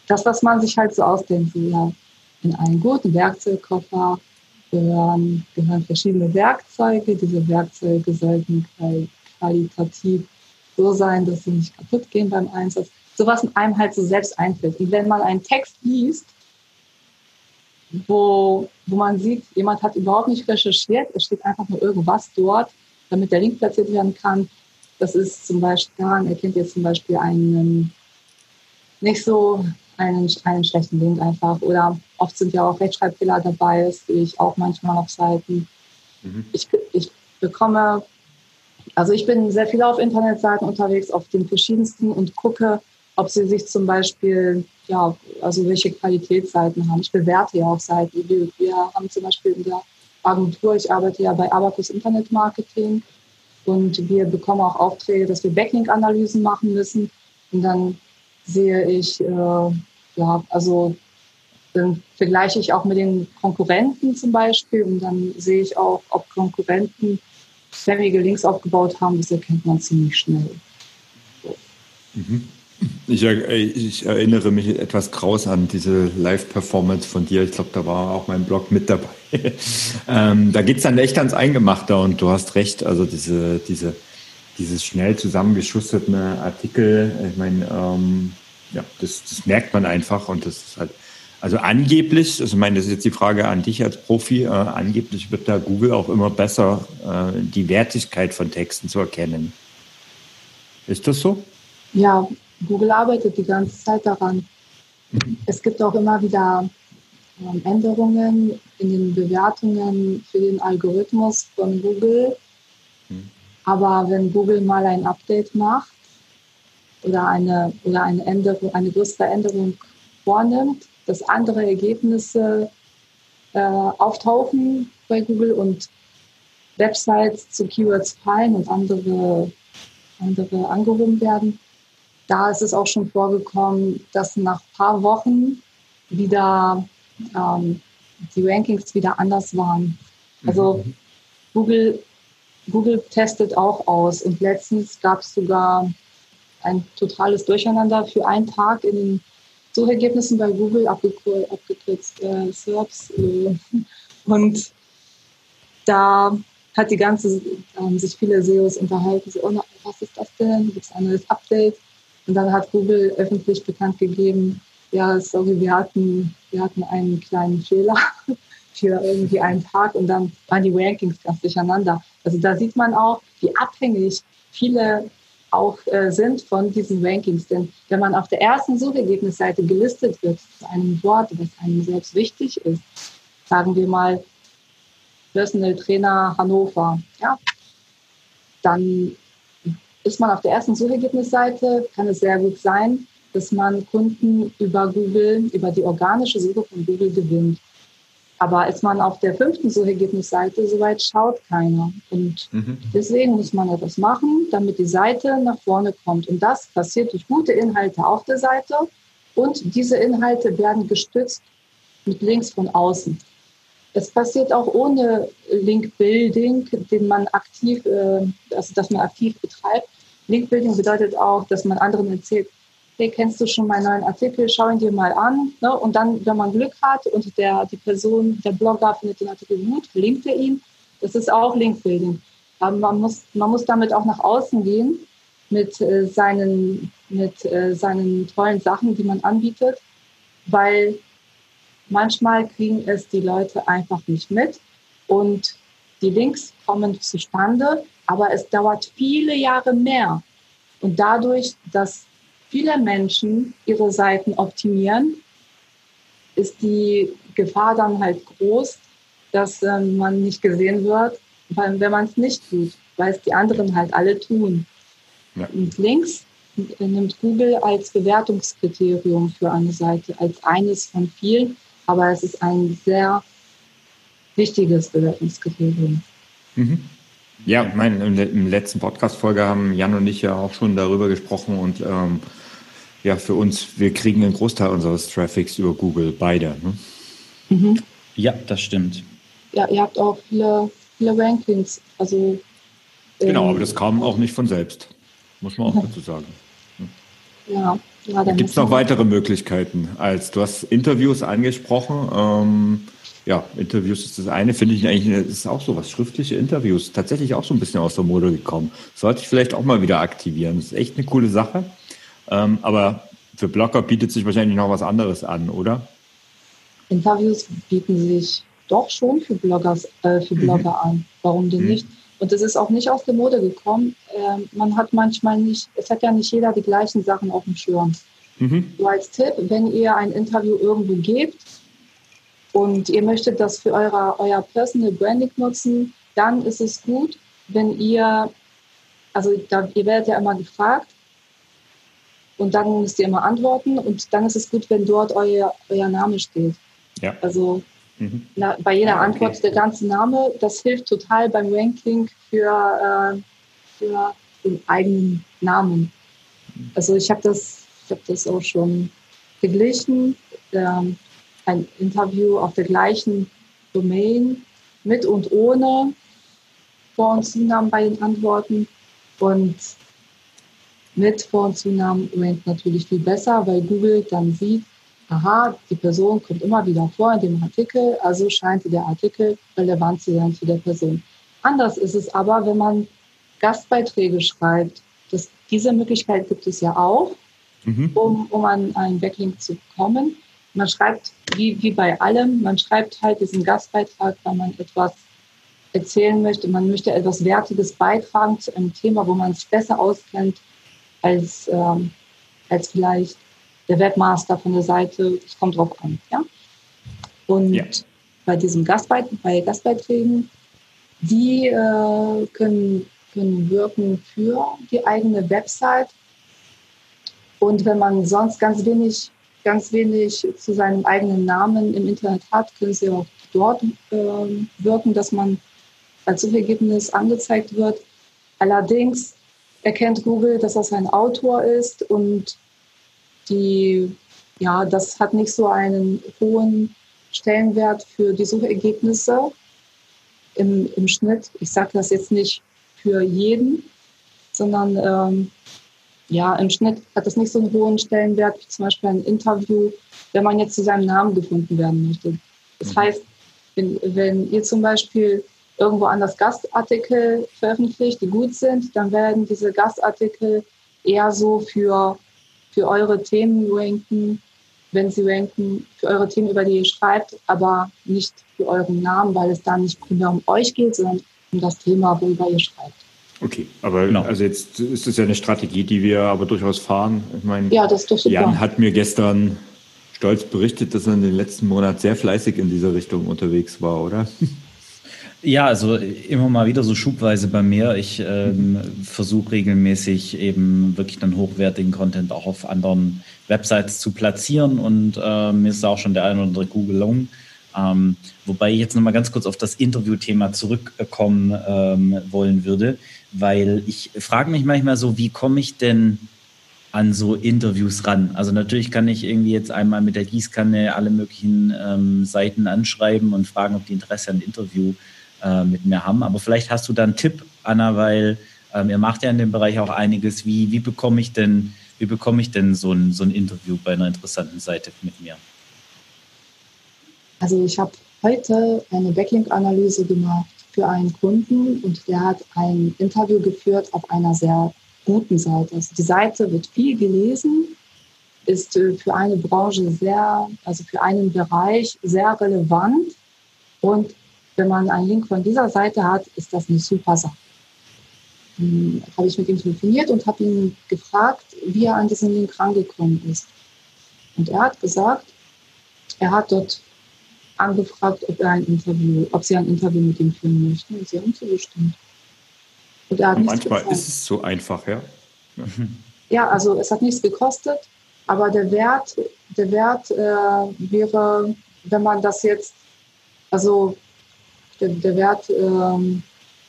das, was man sich halt so ausdenkt, so, ja, in einen guten Werkzeugkoffer gehören, gehören verschiedene Werkzeuge. Diese Werkzeuge sollten qualitativ so sein, dass sie nicht kaputt gehen beim Einsatz. So was einem halt so selbst einfällt. Und wenn man einen Text liest, wo, wo man sieht, jemand hat überhaupt nicht recherchiert, es steht einfach nur irgendwas dort, damit der Link platziert werden kann. Das ist zum Beispiel, daran erkennt ihr zum Beispiel einen nicht so einen, einen schlechten Link einfach. Oder oft sind ja auch Rechtschreibfehler dabei, das sehe ich auch manchmal auf Seiten. Mhm. Ich, ich bekomme also ich bin sehr viel auf Internetseiten unterwegs, auf den verschiedensten und gucke, ob sie sich zum Beispiel, ja, also welche Qualitätsseiten haben. Ich bewerte ja auch Seiten. Wir, wir haben zum Beispiel in der Agentur, ich arbeite ja bei Abacus Internet Marketing und wir bekommen auch Aufträge, dass wir Backlink-Analysen machen müssen. Und dann sehe ich, äh, ja, also dann vergleiche ich auch mit den Konkurrenten zum Beispiel und dann sehe ich auch, ob Konkurrenten spammige Links aufgebaut haben, das erkennt man ziemlich schnell. Mhm. Ich, ich, erinnere mich etwas kraus an diese Live-Performance von dir. Ich glaube, da war auch mein Blog mit dabei. ähm, da geht es dann echt ans Eingemachte und du hast recht. Also diese, diese, dieses schnell zusammengeschusterte Artikel, ich meine, ähm, ja, das, das merkt man einfach und das ist halt also angeblich, also ich meine, das ist jetzt die Frage an dich als Profi, äh, angeblich wird da Google auch immer besser, äh, die Wertigkeit von Texten zu erkennen. Ist das so? Ja, Google arbeitet die ganze Zeit daran. Mhm. Es gibt auch immer wieder Änderungen in den Bewertungen für den Algorithmus von Google. Mhm. Aber wenn Google mal ein Update macht oder eine, oder eine Änderung, eine größere Änderung vornimmt, dass andere Ergebnisse äh, auftauchen bei Google und Websites zu Keywords fallen und andere, andere angehoben werden. Da ist es auch schon vorgekommen, dass nach ein paar Wochen wieder ähm, die Rankings wieder anders waren. Also mhm. Google, Google testet auch aus und letztens gab es sogar ein totales Durcheinander für einen Tag in den Suchergebnissen bei Google abgekürzt äh, SERPs. Äh, und da hat die ganze, ähm, sich viele SEOs unterhalten, so, oh, was ist das denn? Gibt es ein neues Update? Und dann hat Google öffentlich bekannt gegeben, ja, sorry, wir hatten, wir hatten einen kleinen Fehler für irgendwie einen Tag und dann waren die Rankings ganz durcheinander. Also da sieht man auch, wie abhängig viele auch äh, sind von diesen Rankings. Denn wenn man auf der ersten Suchergebnisseite gelistet wird zu einem Wort, das einem selbst wichtig ist, sagen wir mal Personal Trainer Hannover, ja, dann ist man auf der ersten Suchergebnisseite, kann es sehr gut sein, dass man Kunden über Google, über die organische Suche von Google gewinnt. Aber ist man auf der fünften Suchergebnisseite, soweit schaut keiner. Und mhm. deswegen muss man etwas machen, damit die Seite nach vorne kommt. Und das passiert durch gute Inhalte auf der Seite. Und diese Inhalte werden gestützt mit Links von außen. Es passiert auch ohne Link-Building, den man aktiv, äh, also dass man aktiv betreibt. Link-Building bedeutet auch, dass man anderen erzählt, hey, kennst du schon meinen neuen Artikel, schau ihn dir mal an. Ne? Und dann, wenn man Glück hat und der, die Person, der Blogger findet den Artikel gut, verlinkt er ihn. Das ist auch Link-Building. Aber man muss, man muss damit auch nach außen gehen mit, äh, seinen, mit äh, seinen tollen Sachen, die man anbietet, weil manchmal kriegen es die Leute einfach nicht mit und die Links kommen zustande, aber es dauert viele Jahre mehr. Und dadurch, dass viele Menschen ihre Seiten optimieren, ist die Gefahr dann halt groß, dass äh, man nicht gesehen wird, weil, wenn man es nicht tut, weil es die anderen halt alle tun. Ja. Und links nimmt Google als Bewertungskriterium für eine Seite, als eines von vielen, aber es ist ein sehr wichtiges Bewertungskriterium. Mhm. Ja, mein, in der letzten Podcast-Folge haben Jan und ich ja auch schon darüber gesprochen und ähm, ja, für uns, wir kriegen einen Großteil unseres Traffics über Google, beide. Ne? Mhm. Ja, das stimmt. Ja, ihr habt auch viele, viele Rankings. Also, genau, ähm, aber das kam auch nicht von selbst, muss man auch dazu sagen. Ja, ja Gibt es noch weitere Möglichkeiten als du hast Interviews angesprochen? Ähm, ja, Interviews ist das eine, finde ich eigentlich, das ist auch so was, schriftliche Interviews, tatsächlich auch so ein bisschen aus der Mode gekommen. Sollte ich vielleicht auch mal wieder aktivieren. Das ist echt eine coole Sache. Ähm, aber für Blogger bietet sich wahrscheinlich noch was anderes an, oder? Interviews bieten sich doch schon für, Bloggers, äh, für mhm. Blogger mhm. an. Warum denn mhm. nicht? Und es ist auch nicht aus der Mode gekommen. Ähm, man hat manchmal nicht, es hat ja nicht jeder die gleichen Sachen auf dem Schirm. Mhm. So als Tipp, wenn ihr ein Interview irgendwo gebt und ihr möchtet das für eure, euer Personal Branding nutzen, dann ist es gut, wenn ihr, also da, ihr werdet ja immer gefragt und dann müsst ihr immer antworten und dann ist es gut, wenn dort euer, euer Name steht. Ja. Also Mhm. Na, bei jeder ah, okay. Antwort der ganze Name. Das hilft total beim Ranking für, äh, für den eigenen Namen. Also ich habe das, hab das auch schon verglichen. Ähm, ein Interview auf der gleichen Domain mit und ohne Vor- und Zunamen bei den Antworten. Und mit Vor- und Zunamen rankt natürlich viel besser, weil Google dann sieht, aha, die Person kommt immer wieder vor in dem Artikel, also scheint der Artikel relevant zu sein zu der Person. Anders ist es aber, wenn man Gastbeiträge schreibt. Das, diese Möglichkeit gibt es ja auch, mhm. um, um an einen Backlink zu kommen. Man schreibt, wie, wie bei allem, man schreibt halt diesen Gastbeitrag, weil man etwas erzählen möchte. Man möchte etwas Wertiges beitragen zu einem Thema, wo man es besser auskennt als, ähm, als vielleicht der Webmaster von der Seite, es kommt drauf an. Ja? Und ja. bei diesem Gastbeit bei Gastbeiträgen, die äh, können, können wirken für die eigene Website. Und wenn man sonst ganz wenig, ganz wenig zu seinem eigenen Namen im Internet hat, können sie auch dort äh, wirken, dass man als Suchergebnis angezeigt wird. Allerdings erkennt Google, dass das ein Autor ist und die, ja, das hat nicht so einen hohen Stellenwert für die Suchergebnisse im, im Schnitt. Ich sage das jetzt nicht für jeden, sondern ähm, ja, im Schnitt hat das nicht so einen hohen Stellenwert wie zum Beispiel ein Interview, wenn man jetzt zu seinem Namen gefunden werden möchte. Das mhm. heißt, wenn, wenn ihr zum Beispiel irgendwo anders Gastartikel veröffentlicht, die gut sind, dann werden diese Gastartikel eher so für für eure Themen ranken, wenn sie ranken, für eure Themen, über die ihr schreibt, aber nicht für euren Namen, weil es da nicht primär um euch geht, sondern um das Thema, worüber ihr schreibt. Okay, aber genau. also jetzt ist es ja eine Strategie, die wir aber durchaus fahren. Ich meine, ja, das ist Jan hat mir gestern stolz berichtet, dass er in den letzten Monaten sehr fleißig in dieser Richtung unterwegs war, oder? Ja, also immer mal wieder so schubweise bei mir. Ich ähm, versuche regelmäßig eben wirklich dann hochwertigen Content auch auf anderen Websites zu platzieren und äh, mir ist auch schon der eine oder andere Google gelungen. Ähm, wobei ich jetzt nochmal ganz kurz auf das Interviewthema zurückkommen ähm, wollen würde, weil ich frage mich manchmal so, wie komme ich denn an so Interviews ran? Also natürlich kann ich irgendwie jetzt einmal mit der Gießkanne alle möglichen ähm, Seiten anschreiben und fragen, ob die Interesse an Interview äh, mit mir haben. Aber vielleicht hast du da einen Tipp, Anna, weil ähm, ihr macht ja in dem Bereich auch einiges. Wie, wie bekomme ich denn, wie bekomme ich denn so ein, so ein Interview bei einer interessanten Seite mit mir? Also ich habe heute eine Backlink-Analyse gemacht für einen Kunden und der hat ein Interview geführt auf einer sehr guten Seite. Also die Seite wird viel gelesen, ist äh, für eine Branche sehr, also für einen Bereich sehr relevant und wenn man einen Link von dieser Seite hat, ist das eine super Sache. Hm, habe ich mit ihm telefoniert und habe ihn gefragt, wie er an diesen Link rangekommen ist. Und er hat gesagt, er hat dort angefragt, ob er ein Interview, ob sie ein Interview mit ihm führen möchten und sie haben zugestimmt. Und er hat Manchmal ist es so einfach, ja. ja. Ja, also es hat nichts gekostet, aber der Wert, der Wert äh, wäre, wenn man das jetzt, also der, der Wert, ähm,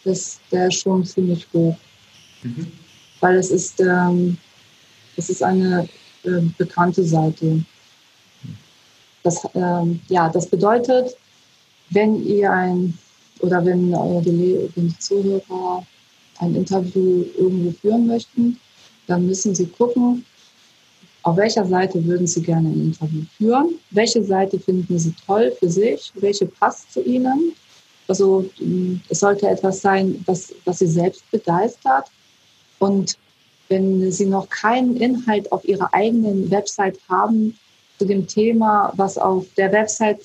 das, der ist schon ziemlich hoch. Mhm. Weil es ist, ähm, es ist eine äh, bekannte Seite. Das, ähm, ja, das bedeutet, wenn ihr ein oder wenn, äh, die, wenn die Zuhörer ein Interview irgendwo führen möchten, dann müssen sie gucken, auf welcher Seite würden Sie gerne ein Interview führen? Welche Seite finden Sie toll für sich? Welche passt zu Ihnen? Also es sollte etwas sein, was, was Sie selbst begeistert. Und wenn Sie noch keinen Inhalt auf Ihrer eigenen Website haben, zu dem Thema, was auf der Website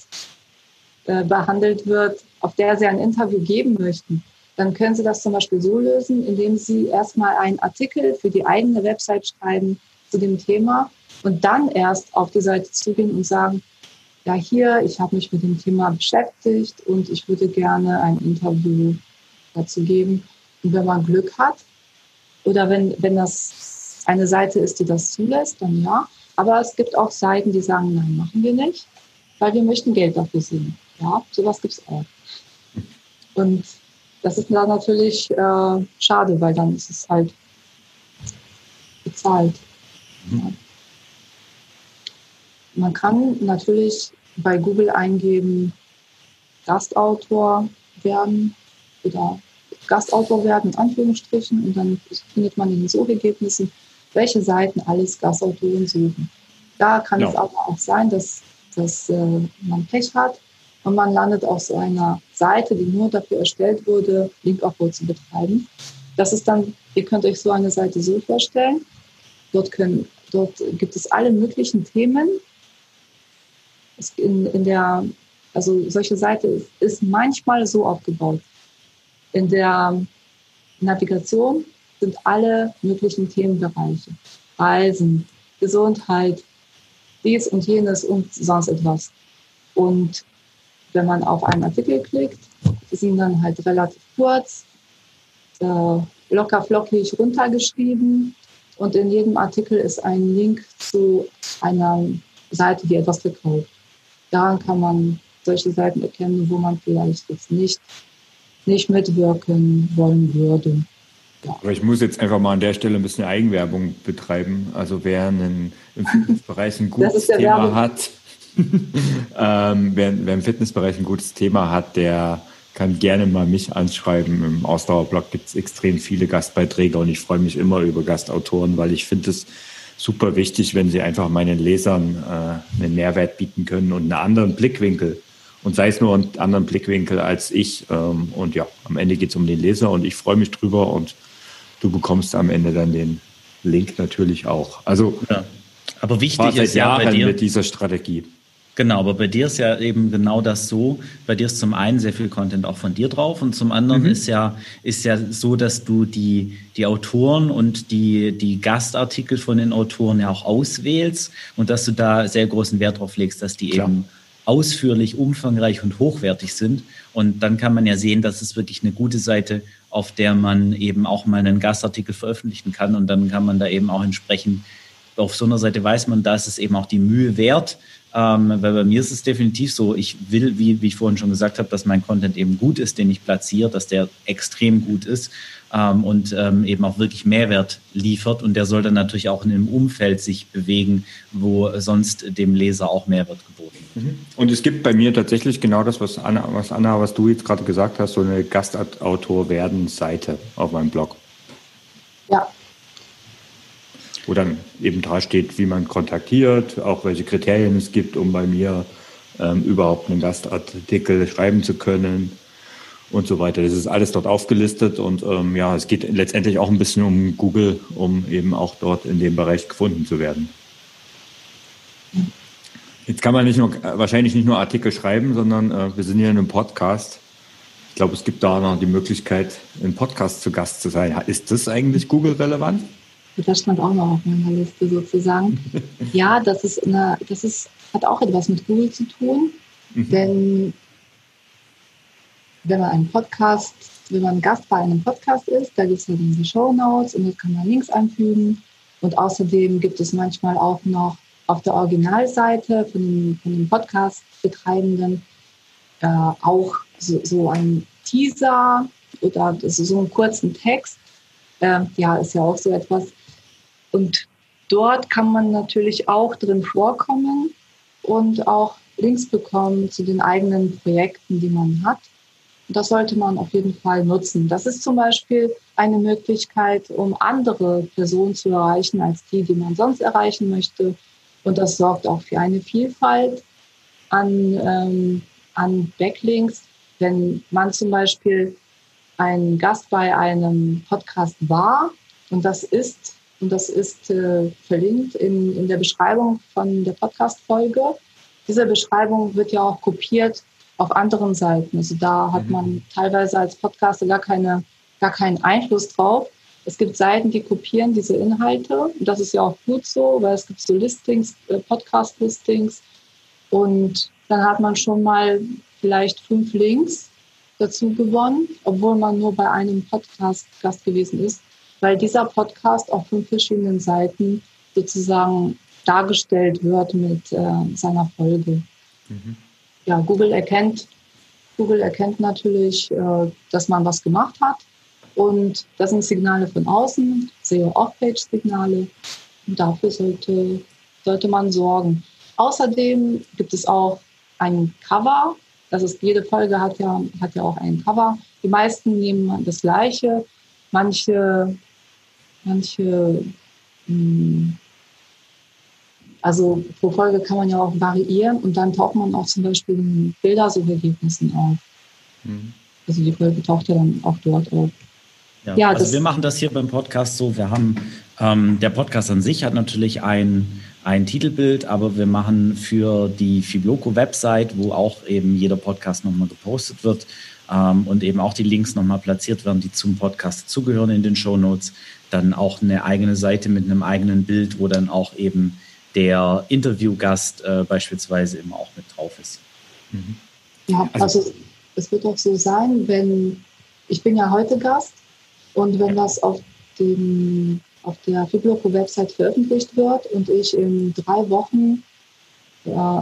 äh, behandelt wird, auf der Sie ein Interview geben möchten, dann können Sie das zum Beispiel so lösen, indem Sie erstmal einen Artikel für die eigene Website schreiben zu dem Thema und dann erst auf die Seite zugehen und sagen, ja, hier, ich habe mich mit dem Thema beschäftigt und ich würde gerne ein Interview dazu geben. Und wenn man Glück hat oder wenn, wenn das eine Seite ist, die das zulässt, dann ja. Aber es gibt auch Seiten, die sagen, nein, machen wir nicht, weil wir möchten Geld dafür sehen. Ja, sowas gibt es auch. Und das ist dann natürlich äh, schade, weil dann ist es halt bezahlt. Mhm. Ja. Man kann natürlich bei Google eingeben, Gastautor werden oder Gastautor werden in Anführungsstrichen und dann findet man in den Suchergebnissen welche Seiten alles Gastautoren suchen. Da kann ja. es aber auch sein, dass, dass äh, man Pech hat und man landet auf so einer Seite, die nur dafür erstellt wurde, Link-Upload zu betreiben. Das ist dann, ihr könnt euch so eine Seite so vorstellen. Dort, können, dort gibt es alle möglichen Themen. In, in der, also solche Seite ist, manchmal so aufgebaut. In der Navigation sind alle möglichen Themenbereiche. Reisen, Gesundheit, dies und jenes und sonst etwas. Und wenn man auf einen Artikel klickt, die sind dann halt relativ kurz, äh, locker flockig runtergeschrieben und in jedem Artikel ist ein Link zu einer Seite, die etwas verkauft. Daran kann man solche Seiten erkennen, wo man vielleicht jetzt nicht, nicht mitwirken wollen würde. Aber ich muss jetzt einfach mal an der Stelle ein bisschen Eigenwerbung betreiben. Also wer einen, im Fitnessbereich ein gutes Thema Werbung. hat, ähm, wer, wer, im Fitnessbereich ein gutes Thema hat, der kann gerne mal mich anschreiben. Im Ausdauerblog gibt es extrem viele Gastbeiträge und ich freue mich immer über Gastautoren, weil ich finde es super wichtig, wenn sie einfach meinen Lesern äh, einen Mehrwert bieten können und einen anderen Blickwinkel. Und sei es nur einen anderen Blickwinkel als ich. Ähm, und ja, am Ende geht es um den Leser und ich freue mich drüber und du bekommst am Ende dann den Link natürlich auch. Also ja. aber wichtig ist ja bei dir mit dieser Strategie. Genau, aber bei dir ist ja eben genau das so. Bei dir ist zum einen sehr viel Content auch von dir drauf und zum anderen mhm. ist ja ist ja so, dass du die die Autoren und die die Gastartikel von den Autoren ja auch auswählst und dass du da sehr großen Wert drauf legst, dass die Klar. eben ausführlich, umfangreich und hochwertig sind. Und dann kann man ja sehen, dass es wirklich eine gute Seite, auf der man eben auch mal einen Gastartikel veröffentlichen kann. Und dann kann man da eben auch entsprechend, auf so einer Seite weiß man, da ist es eben auch die Mühe wert, Ähm, weil bei mir ist es definitiv so, ich will, wie, wie ich vorhin schon gesagt habe, dass mein Content eben gut ist, den ich platziere, dass der extrem gut ist ähm, und ähm, eben auch wirklich Mehrwert liefert. Und der soll dann natürlich auch in einem Umfeld sich bewegen, wo sonst dem Leser auch Mehrwert geboten wird. Mhm. Und es gibt bei mir tatsächlich genau das, was Anna, was, Anna, was du jetzt gerade gesagt hast, so eine Gastautor werden Seite auf meinem Blog. Ja. Wo dann eben da steht, wie man kontaktiert, auch welche Kriterien es gibt, um bei mir ähm, überhaupt einen Gastartikel schreiben zu können und so weiter. Das ist alles dort aufgelistet und ähm, ja, es geht letztendlich auch ein bisschen um Google, um eben auch dort in dem Bereich gefunden zu werden. Jetzt kann man nicht nur, wahrscheinlich nicht nur Artikel schreiben, sondern äh, wir sind hier in einem Podcast. Ich glaube, es gibt da noch die Möglichkeit, im Podcast zu Gast zu sein. Ist das eigentlich Google-relevant? Das stand auch noch auf meiner Liste sozusagen. ja, das ist eine, das ist, hat auch etwas mit Google zu tun, mhm. denn wenn man einen Podcast, wenn man Gast bei einem Podcast ist, da gibt es ja diese Show Notes und da kann man Links einfügen. Und außerdem gibt es manchmal auch noch auf der Originalseite von dem, von dem Podcast-Betreibenden äh, auch so, so ein Teaser oder so einen kurzen Text. Äh, ja, ist ja auch so etwas. Und dort kann man natürlich auch drin vorkommen und auch Links bekommen zu den eigenen Projekten, die man hat. Das sollte man auf jeden Fall nutzen. Das ist zum Beispiel eine Möglichkeit, um andere Personen zu erreichen als die, die man sonst erreichen möchte. Und das sorgt auch für eine Vielfalt an, ähm, an Backlinks. Wenn man zum Beispiel ein Gast bei einem Podcast war und das ist, und das ist äh, verlinkt in, in der Beschreibung von der Podcast-Folge. Diese Beschreibung wird ja auch kopiert auf anderen Seiten. Also da hat mhm. man teilweise als Podcaster gar, keine, gar keinen Einfluss drauf. Es gibt Seiten, die kopieren diese Inhalte. Und das ist ja auch gut so, weil es gibt so Listings, äh, Podcast-Listings. Und dann hat man schon mal vielleicht fünf Links dazu gewonnen, obwohl man nur bei einem Podcast Gast gewesen ist, weil dieser Podcast auf fünf verschiedenen Seiten sozusagen dargestellt wird mit äh, seiner Folge. Mhm ja, Google erkennt, Google erkennt natürlich, äh, dass man was gemacht hat. Und das sind Signale von außen, SEO-Off-Page-Signale. Und dafür sollte, sollte man sorgen. Außerdem gibt es auch ein Cover. Das ist, jede Folge hat ja, hat ja auch ein Cover. Die meisten nehmen das gleiche. Manche, manche mh, hm, also pro Folge kann man ja auch variieren und dann taucht man auch zum Beispiel in Bildersuchergebnissen auf. Mhm. Also die Folge taucht ja dann auch dort auf. Ja, ja also wir machen das hier beim Podcast so. Wir haben ähm, der Podcast an sich hat natürlich ein, ein Titelbild, aber wir machen für die Fibloco-Website, wo auch eben jeder Podcast nochmal gepostet wird ähm, und eben auch die Links nochmal platziert werden, die zum Podcast zugehören in den Show Notes, dann auch eine eigene Seite mit einem eigenen Bild, wo dann auch eben der Interviewgast äh, beispielsweise immer auch mit drauf ist. Mhm. Ja, also, also es wird auch so sein, wenn ich bin ja heute Gast und wenn das auf dem auf der Fibloco-Website veröffentlicht wird und ich in drei Wochen äh,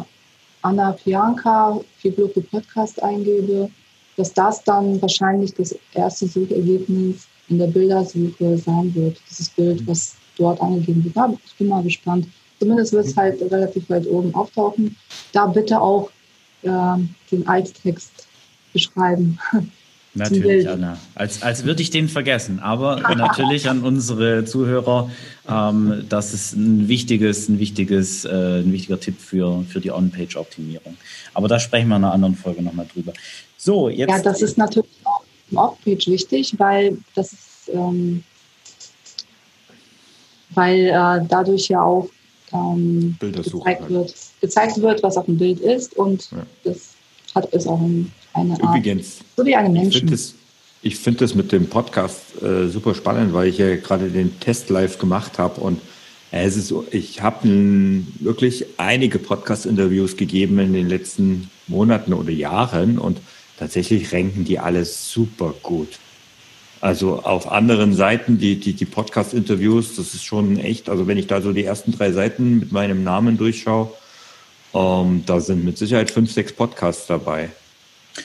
Anna Pianka Fibloco Podcast eingebe, dass das dann wahrscheinlich das erste Suchergebnis in der Bildersuche sein wird. Dieses Bild, was dort angegeben wird. Ja, ich bin mal gespannt. Zumindest wird es halt relativ weit oben auftauchen. Da bitte auch äh, den Alttext beschreiben. Natürlich, Anna. Als, als würde ich den vergessen. Aber natürlich an unsere Zuhörer, ähm, das ist ein wichtiges, ein wichtiges, äh, ein wichtiger Tipp für, für die On-Page-Optimierung. Aber da sprechen wir in einer anderen Folge nochmal drüber. So, jetzt. Ja, das ist natürlich auch im Off-Page wichtig, weil das ist, ähm, weil äh, dadurch ja auch ähm, gezeigt, wird, gezeigt wird, was auf dem Bild ist. Und ja. das hat ist auch eine Art. Übrigens, so wie eine Menschen. Ich finde das, find das mit dem Podcast äh, super spannend, weil ich ja gerade den Test live gemacht habe und äh, es ist ich habe wirklich einige Podcast-Interviews gegeben in den letzten Monaten oder Jahren und tatsächlich ranken die alles super gut. Also auf anderen Seiten, die, die, die Podcast-Interviews, das ist schon echt, also wenn ich da so die ersten drei Seiten mit meinem Namen durchschaue, Ähm, da sind mit Sicherheit fünf, sechs Podcasts dabei.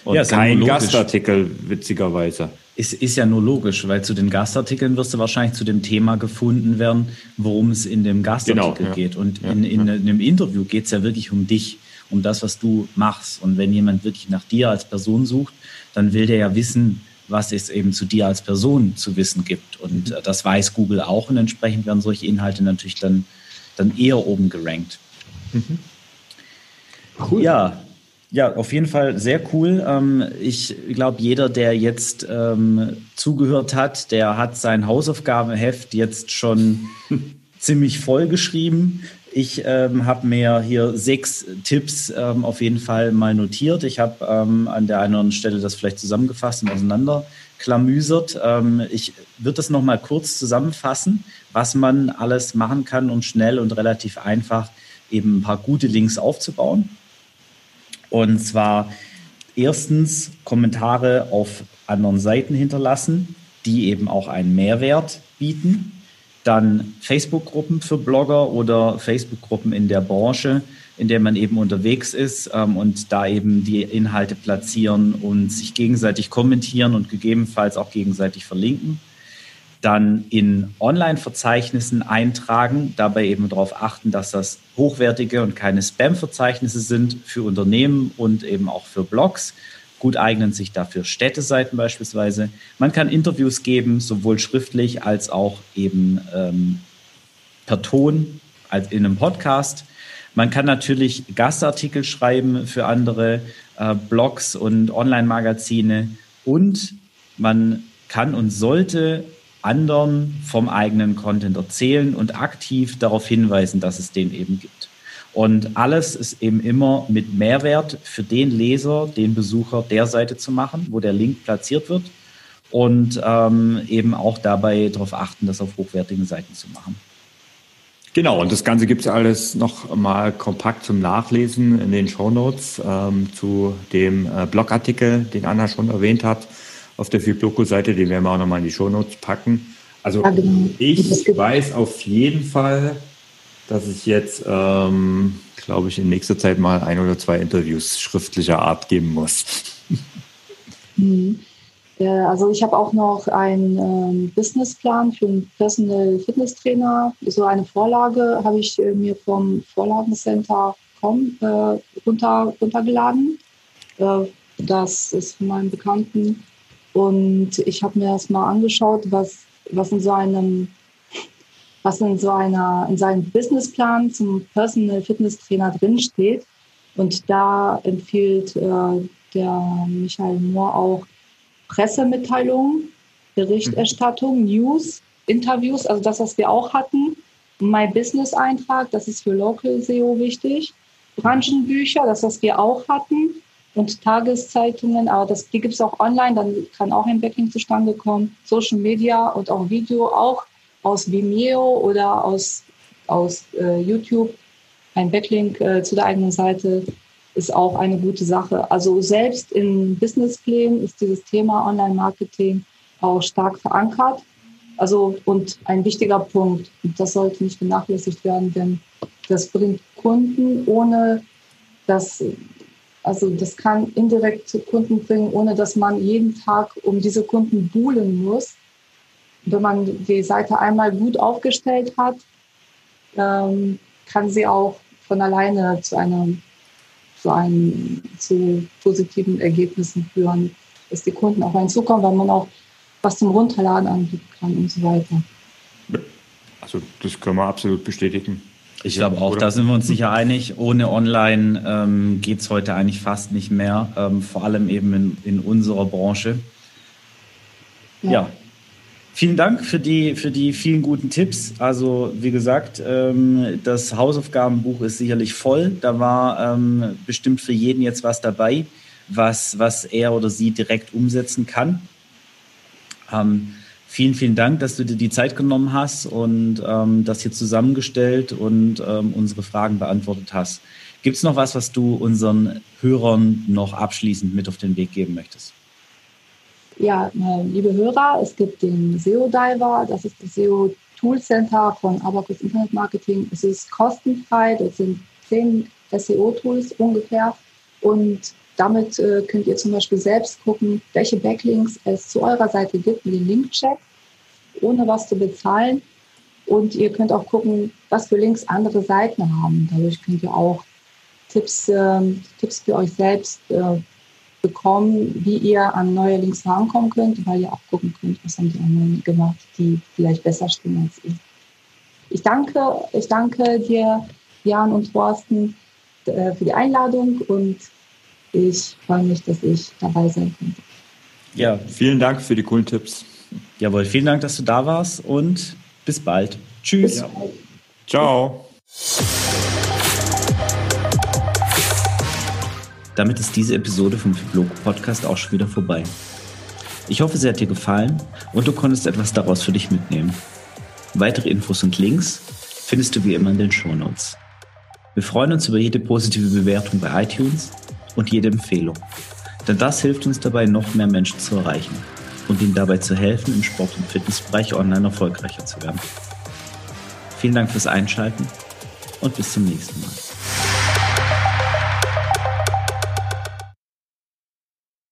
Und ja, kein Gastartikel, witzigerweise. Ist, ist ja nur logisch, weil zu den Gastartikeln wirst du wahrscheinlich zu dem Thema gefunden werden, worum es in dem Gastartikel genau, ja. geht. Und ja, in, in, ja. in, einem Interview geht es ja wirklich um dich, um das, was du machst. Und wenn jemand wirklich nach dir als Person sucht, dann will der ja wissen, was es eben zu dir als Person zu wissen gibt. Und mhm. das weiß Google auch und entsprechend werden solche Inhalte natürlich dann, dann eher oben gerankt. Mhm. Cool. Ja, ja, auf jeden Fall sehr cool. Ähm, ich glaube, jeder, der jetzt ähm, zugehört hat, der hat sein Hausaufgabenheft jetzt schon ziemlich voll geschrieben. Ich ähm, habe mir hier sechs Tipps ähm, auf jeden Fall mal notiert. Ich habe ähm, an der einen oder anderen Stelle das vielleicht zusammengefasst und auseinanderklamüsert. Ich würde das nochmal kurz zusammenfassen, was man alles machen kann, um schnell und relativ einfach eben ein paar gute Links aufzubauen. Und zwar erstens Kommentare auf anderen Seiten hinterlassen, die eben auch einen Mehrwert bieten. Dann Facebook-Gruppen für Blogger oder Facebook-Gruppen in der Branche, in der man eben unterwegs ist ähm, und da eben die Inhalte platzieren und sich gegenseitig kommentieren und gegebenenfalls auch gegenseitig verlinken dann in Online-Verzeichnissen eintragen, dabei eben darauf achten, dass das hochwertige und keine Spam-Verzeichnisse sind für Unternehmen und eben auch für Blogs. Gut eignen sich dafür Städteseiten beispielsweise. Man kann Interviews geben, sowohl schriftlich als auch eben ähm, per Ton, als in einem Podcast. Man kann natürlich Gastartikel schreiben für andere äh, Blogs und Online-Magazine und man kann und sollte anderen vom eigenen Content erzählen und aktiv darauf hinweisen, dass es den eben gibt. Und alles ist eben immer mit Mehrwert für den Leser, den Besucher der Seite zu machen, wo der Link platziert wird. Und ähm, eben auch dabei darauf achten, das auf hochwertigen Seiten zu machen. Genau, und das Ganze gibt es alles noch mal kompakt zum Nachlesen in den Show Notes ähm, zu dem äh, Blogartikel, den Anna schon erwähnt hat auf der Fibloco-Seite, den werden wir auch nochmal in die Shownotes packen. Also ja, genau. ich weiß auf jeden Fall, dass ich jetzt, ähm, glaube ich, in nächster Zeit mal ein oder zwei Interviews schriftlicher Art geben muss. Mhm. Also ich habe auch noch einen ähm, Businessplan für einen Personal Fitness Trainer. So eine Vorlage habe ich äh, mir vom Vorlagencenter.com äh, runter, runtergeladen. Äh, das ist von meinem Bekannten und ich habe mir das mal angeschaut, was, was in so einem, was in so einer, in seinem Businessplan zum Personal Fitness Trainer drinsteht. Und da empfiehlt äh, der Michael Mohr auch Pressemitteilungen, Berichterstattung, mhm. News, Interviews, also das, was wir auch hatten. My Business Eintrag, das ist für Local SEO wichtig. Branchenbücher, das, was wir auch hatten und Tageszeitungen, aber das, die gibt es auch online, dann kann auch ein Backlink zustande kommen. Social Media und auch Video, auch aus Vimeo oder aus, aus äh, YouTube. Ein Backlink äh, zu der eigenen Seite ist auch eine gute Sache. Also selbst in Businessplänen ist dieses Thema Online-Marketing auch stark verankert. Also und ein wichtiger Punkt, das sollte nicht vernachlässigt werden, denn das bringt Kunden, ohne dass also das kann indirekt zu Kunden bringen, ohne dass man jeden Tag um diese Kunden buhlen muss. Wenn man die Seite einmal gut aufgestellt hat, ähm, kann sie auch von alleine zu einem zu, einem, zu positiven Ergebnissen führen, dass die Kunden auch hinzukommen, weil man auch was zum Runterladen anbieten kann und so weiter. Also das können wir absolut bestätigen. Ich glaube auch, da sind wir uns sicher einig. Ohne Online ähm, geht es heute eigentlich fast nicht mehr, ähm, vor allem eben in, in unserer Branche. Ja. ja. Vielen Dank für die, für die vielen guten Tipps. Also wie gesagt, ähm, das Hausaufgabenbuch ist sicherlich voll. Da war ähm, bestimmt für jeden jetzt was dabei, was, was er oder sie direkt umsetzen kann. Ähm, Vielen, vielen Dank, dass du dir die Zeit genommen hast und ähm, das hier zusammengestellt und ähm, unsere Fragen beantwortet hast. Gibt es noch was, was du unseren Hörern noch abschließend mit auf den Weg geben möchtest? Ja, äh, liebe Hörer, es gibt den SEO Diver, das ist das SEO Tool Center von Abacus Internet Marketing. Es ist kostenfrei, das sind zehn SEO-Tools ungefähr. Und damit äh, könnt ihr zum Beispiel selbst gucken, welche Backlinks es zu eurer Seite gibt mit dem Link-Check, ohne was zu bezahlen. Und ihr könnt auch gucken, was für Links andere Seiten haben. Dadurch könnt ihr auch Tipps, äh, Tipps für euch selbst äh, bekommen, wie ihr an neue Links rankommen könnt, weil ihr auch gucken könnt, was haben die anderen gemacht, die vielleicht besser stehen als ihr. Ich danke, ich danke dir, Jan und Thorsten, äh, für die Einladung und ich freue mich, dass ich dabei sein konnte. Ja, vielen Dank für die coolen Tipps. Jawohl, vielen Dank, dass du da warst und bis bald. Tschüss. Bis bald. Ciao. Damit ist diese Episode vom Fibloco Podcast auch schon wieder vorbei. Ich hoffe, sie hat dir gefallen und du konntest etwas daraus für dich mitnehmen. Weitere Infos und Links findest du wie immer in den Shownotes. Wir freuen uns über jede positive Bewertung bei iTunes und jede Empfehlung, denn das hilft uns dabei, noch mehr Menschen zu erreichen und ihnen dabei zu helfen, im Sport- und Fitnessbereich online erfolgreicher zu werden. Vielen Dank fürs Einschalten und bis zum nächsten Mal.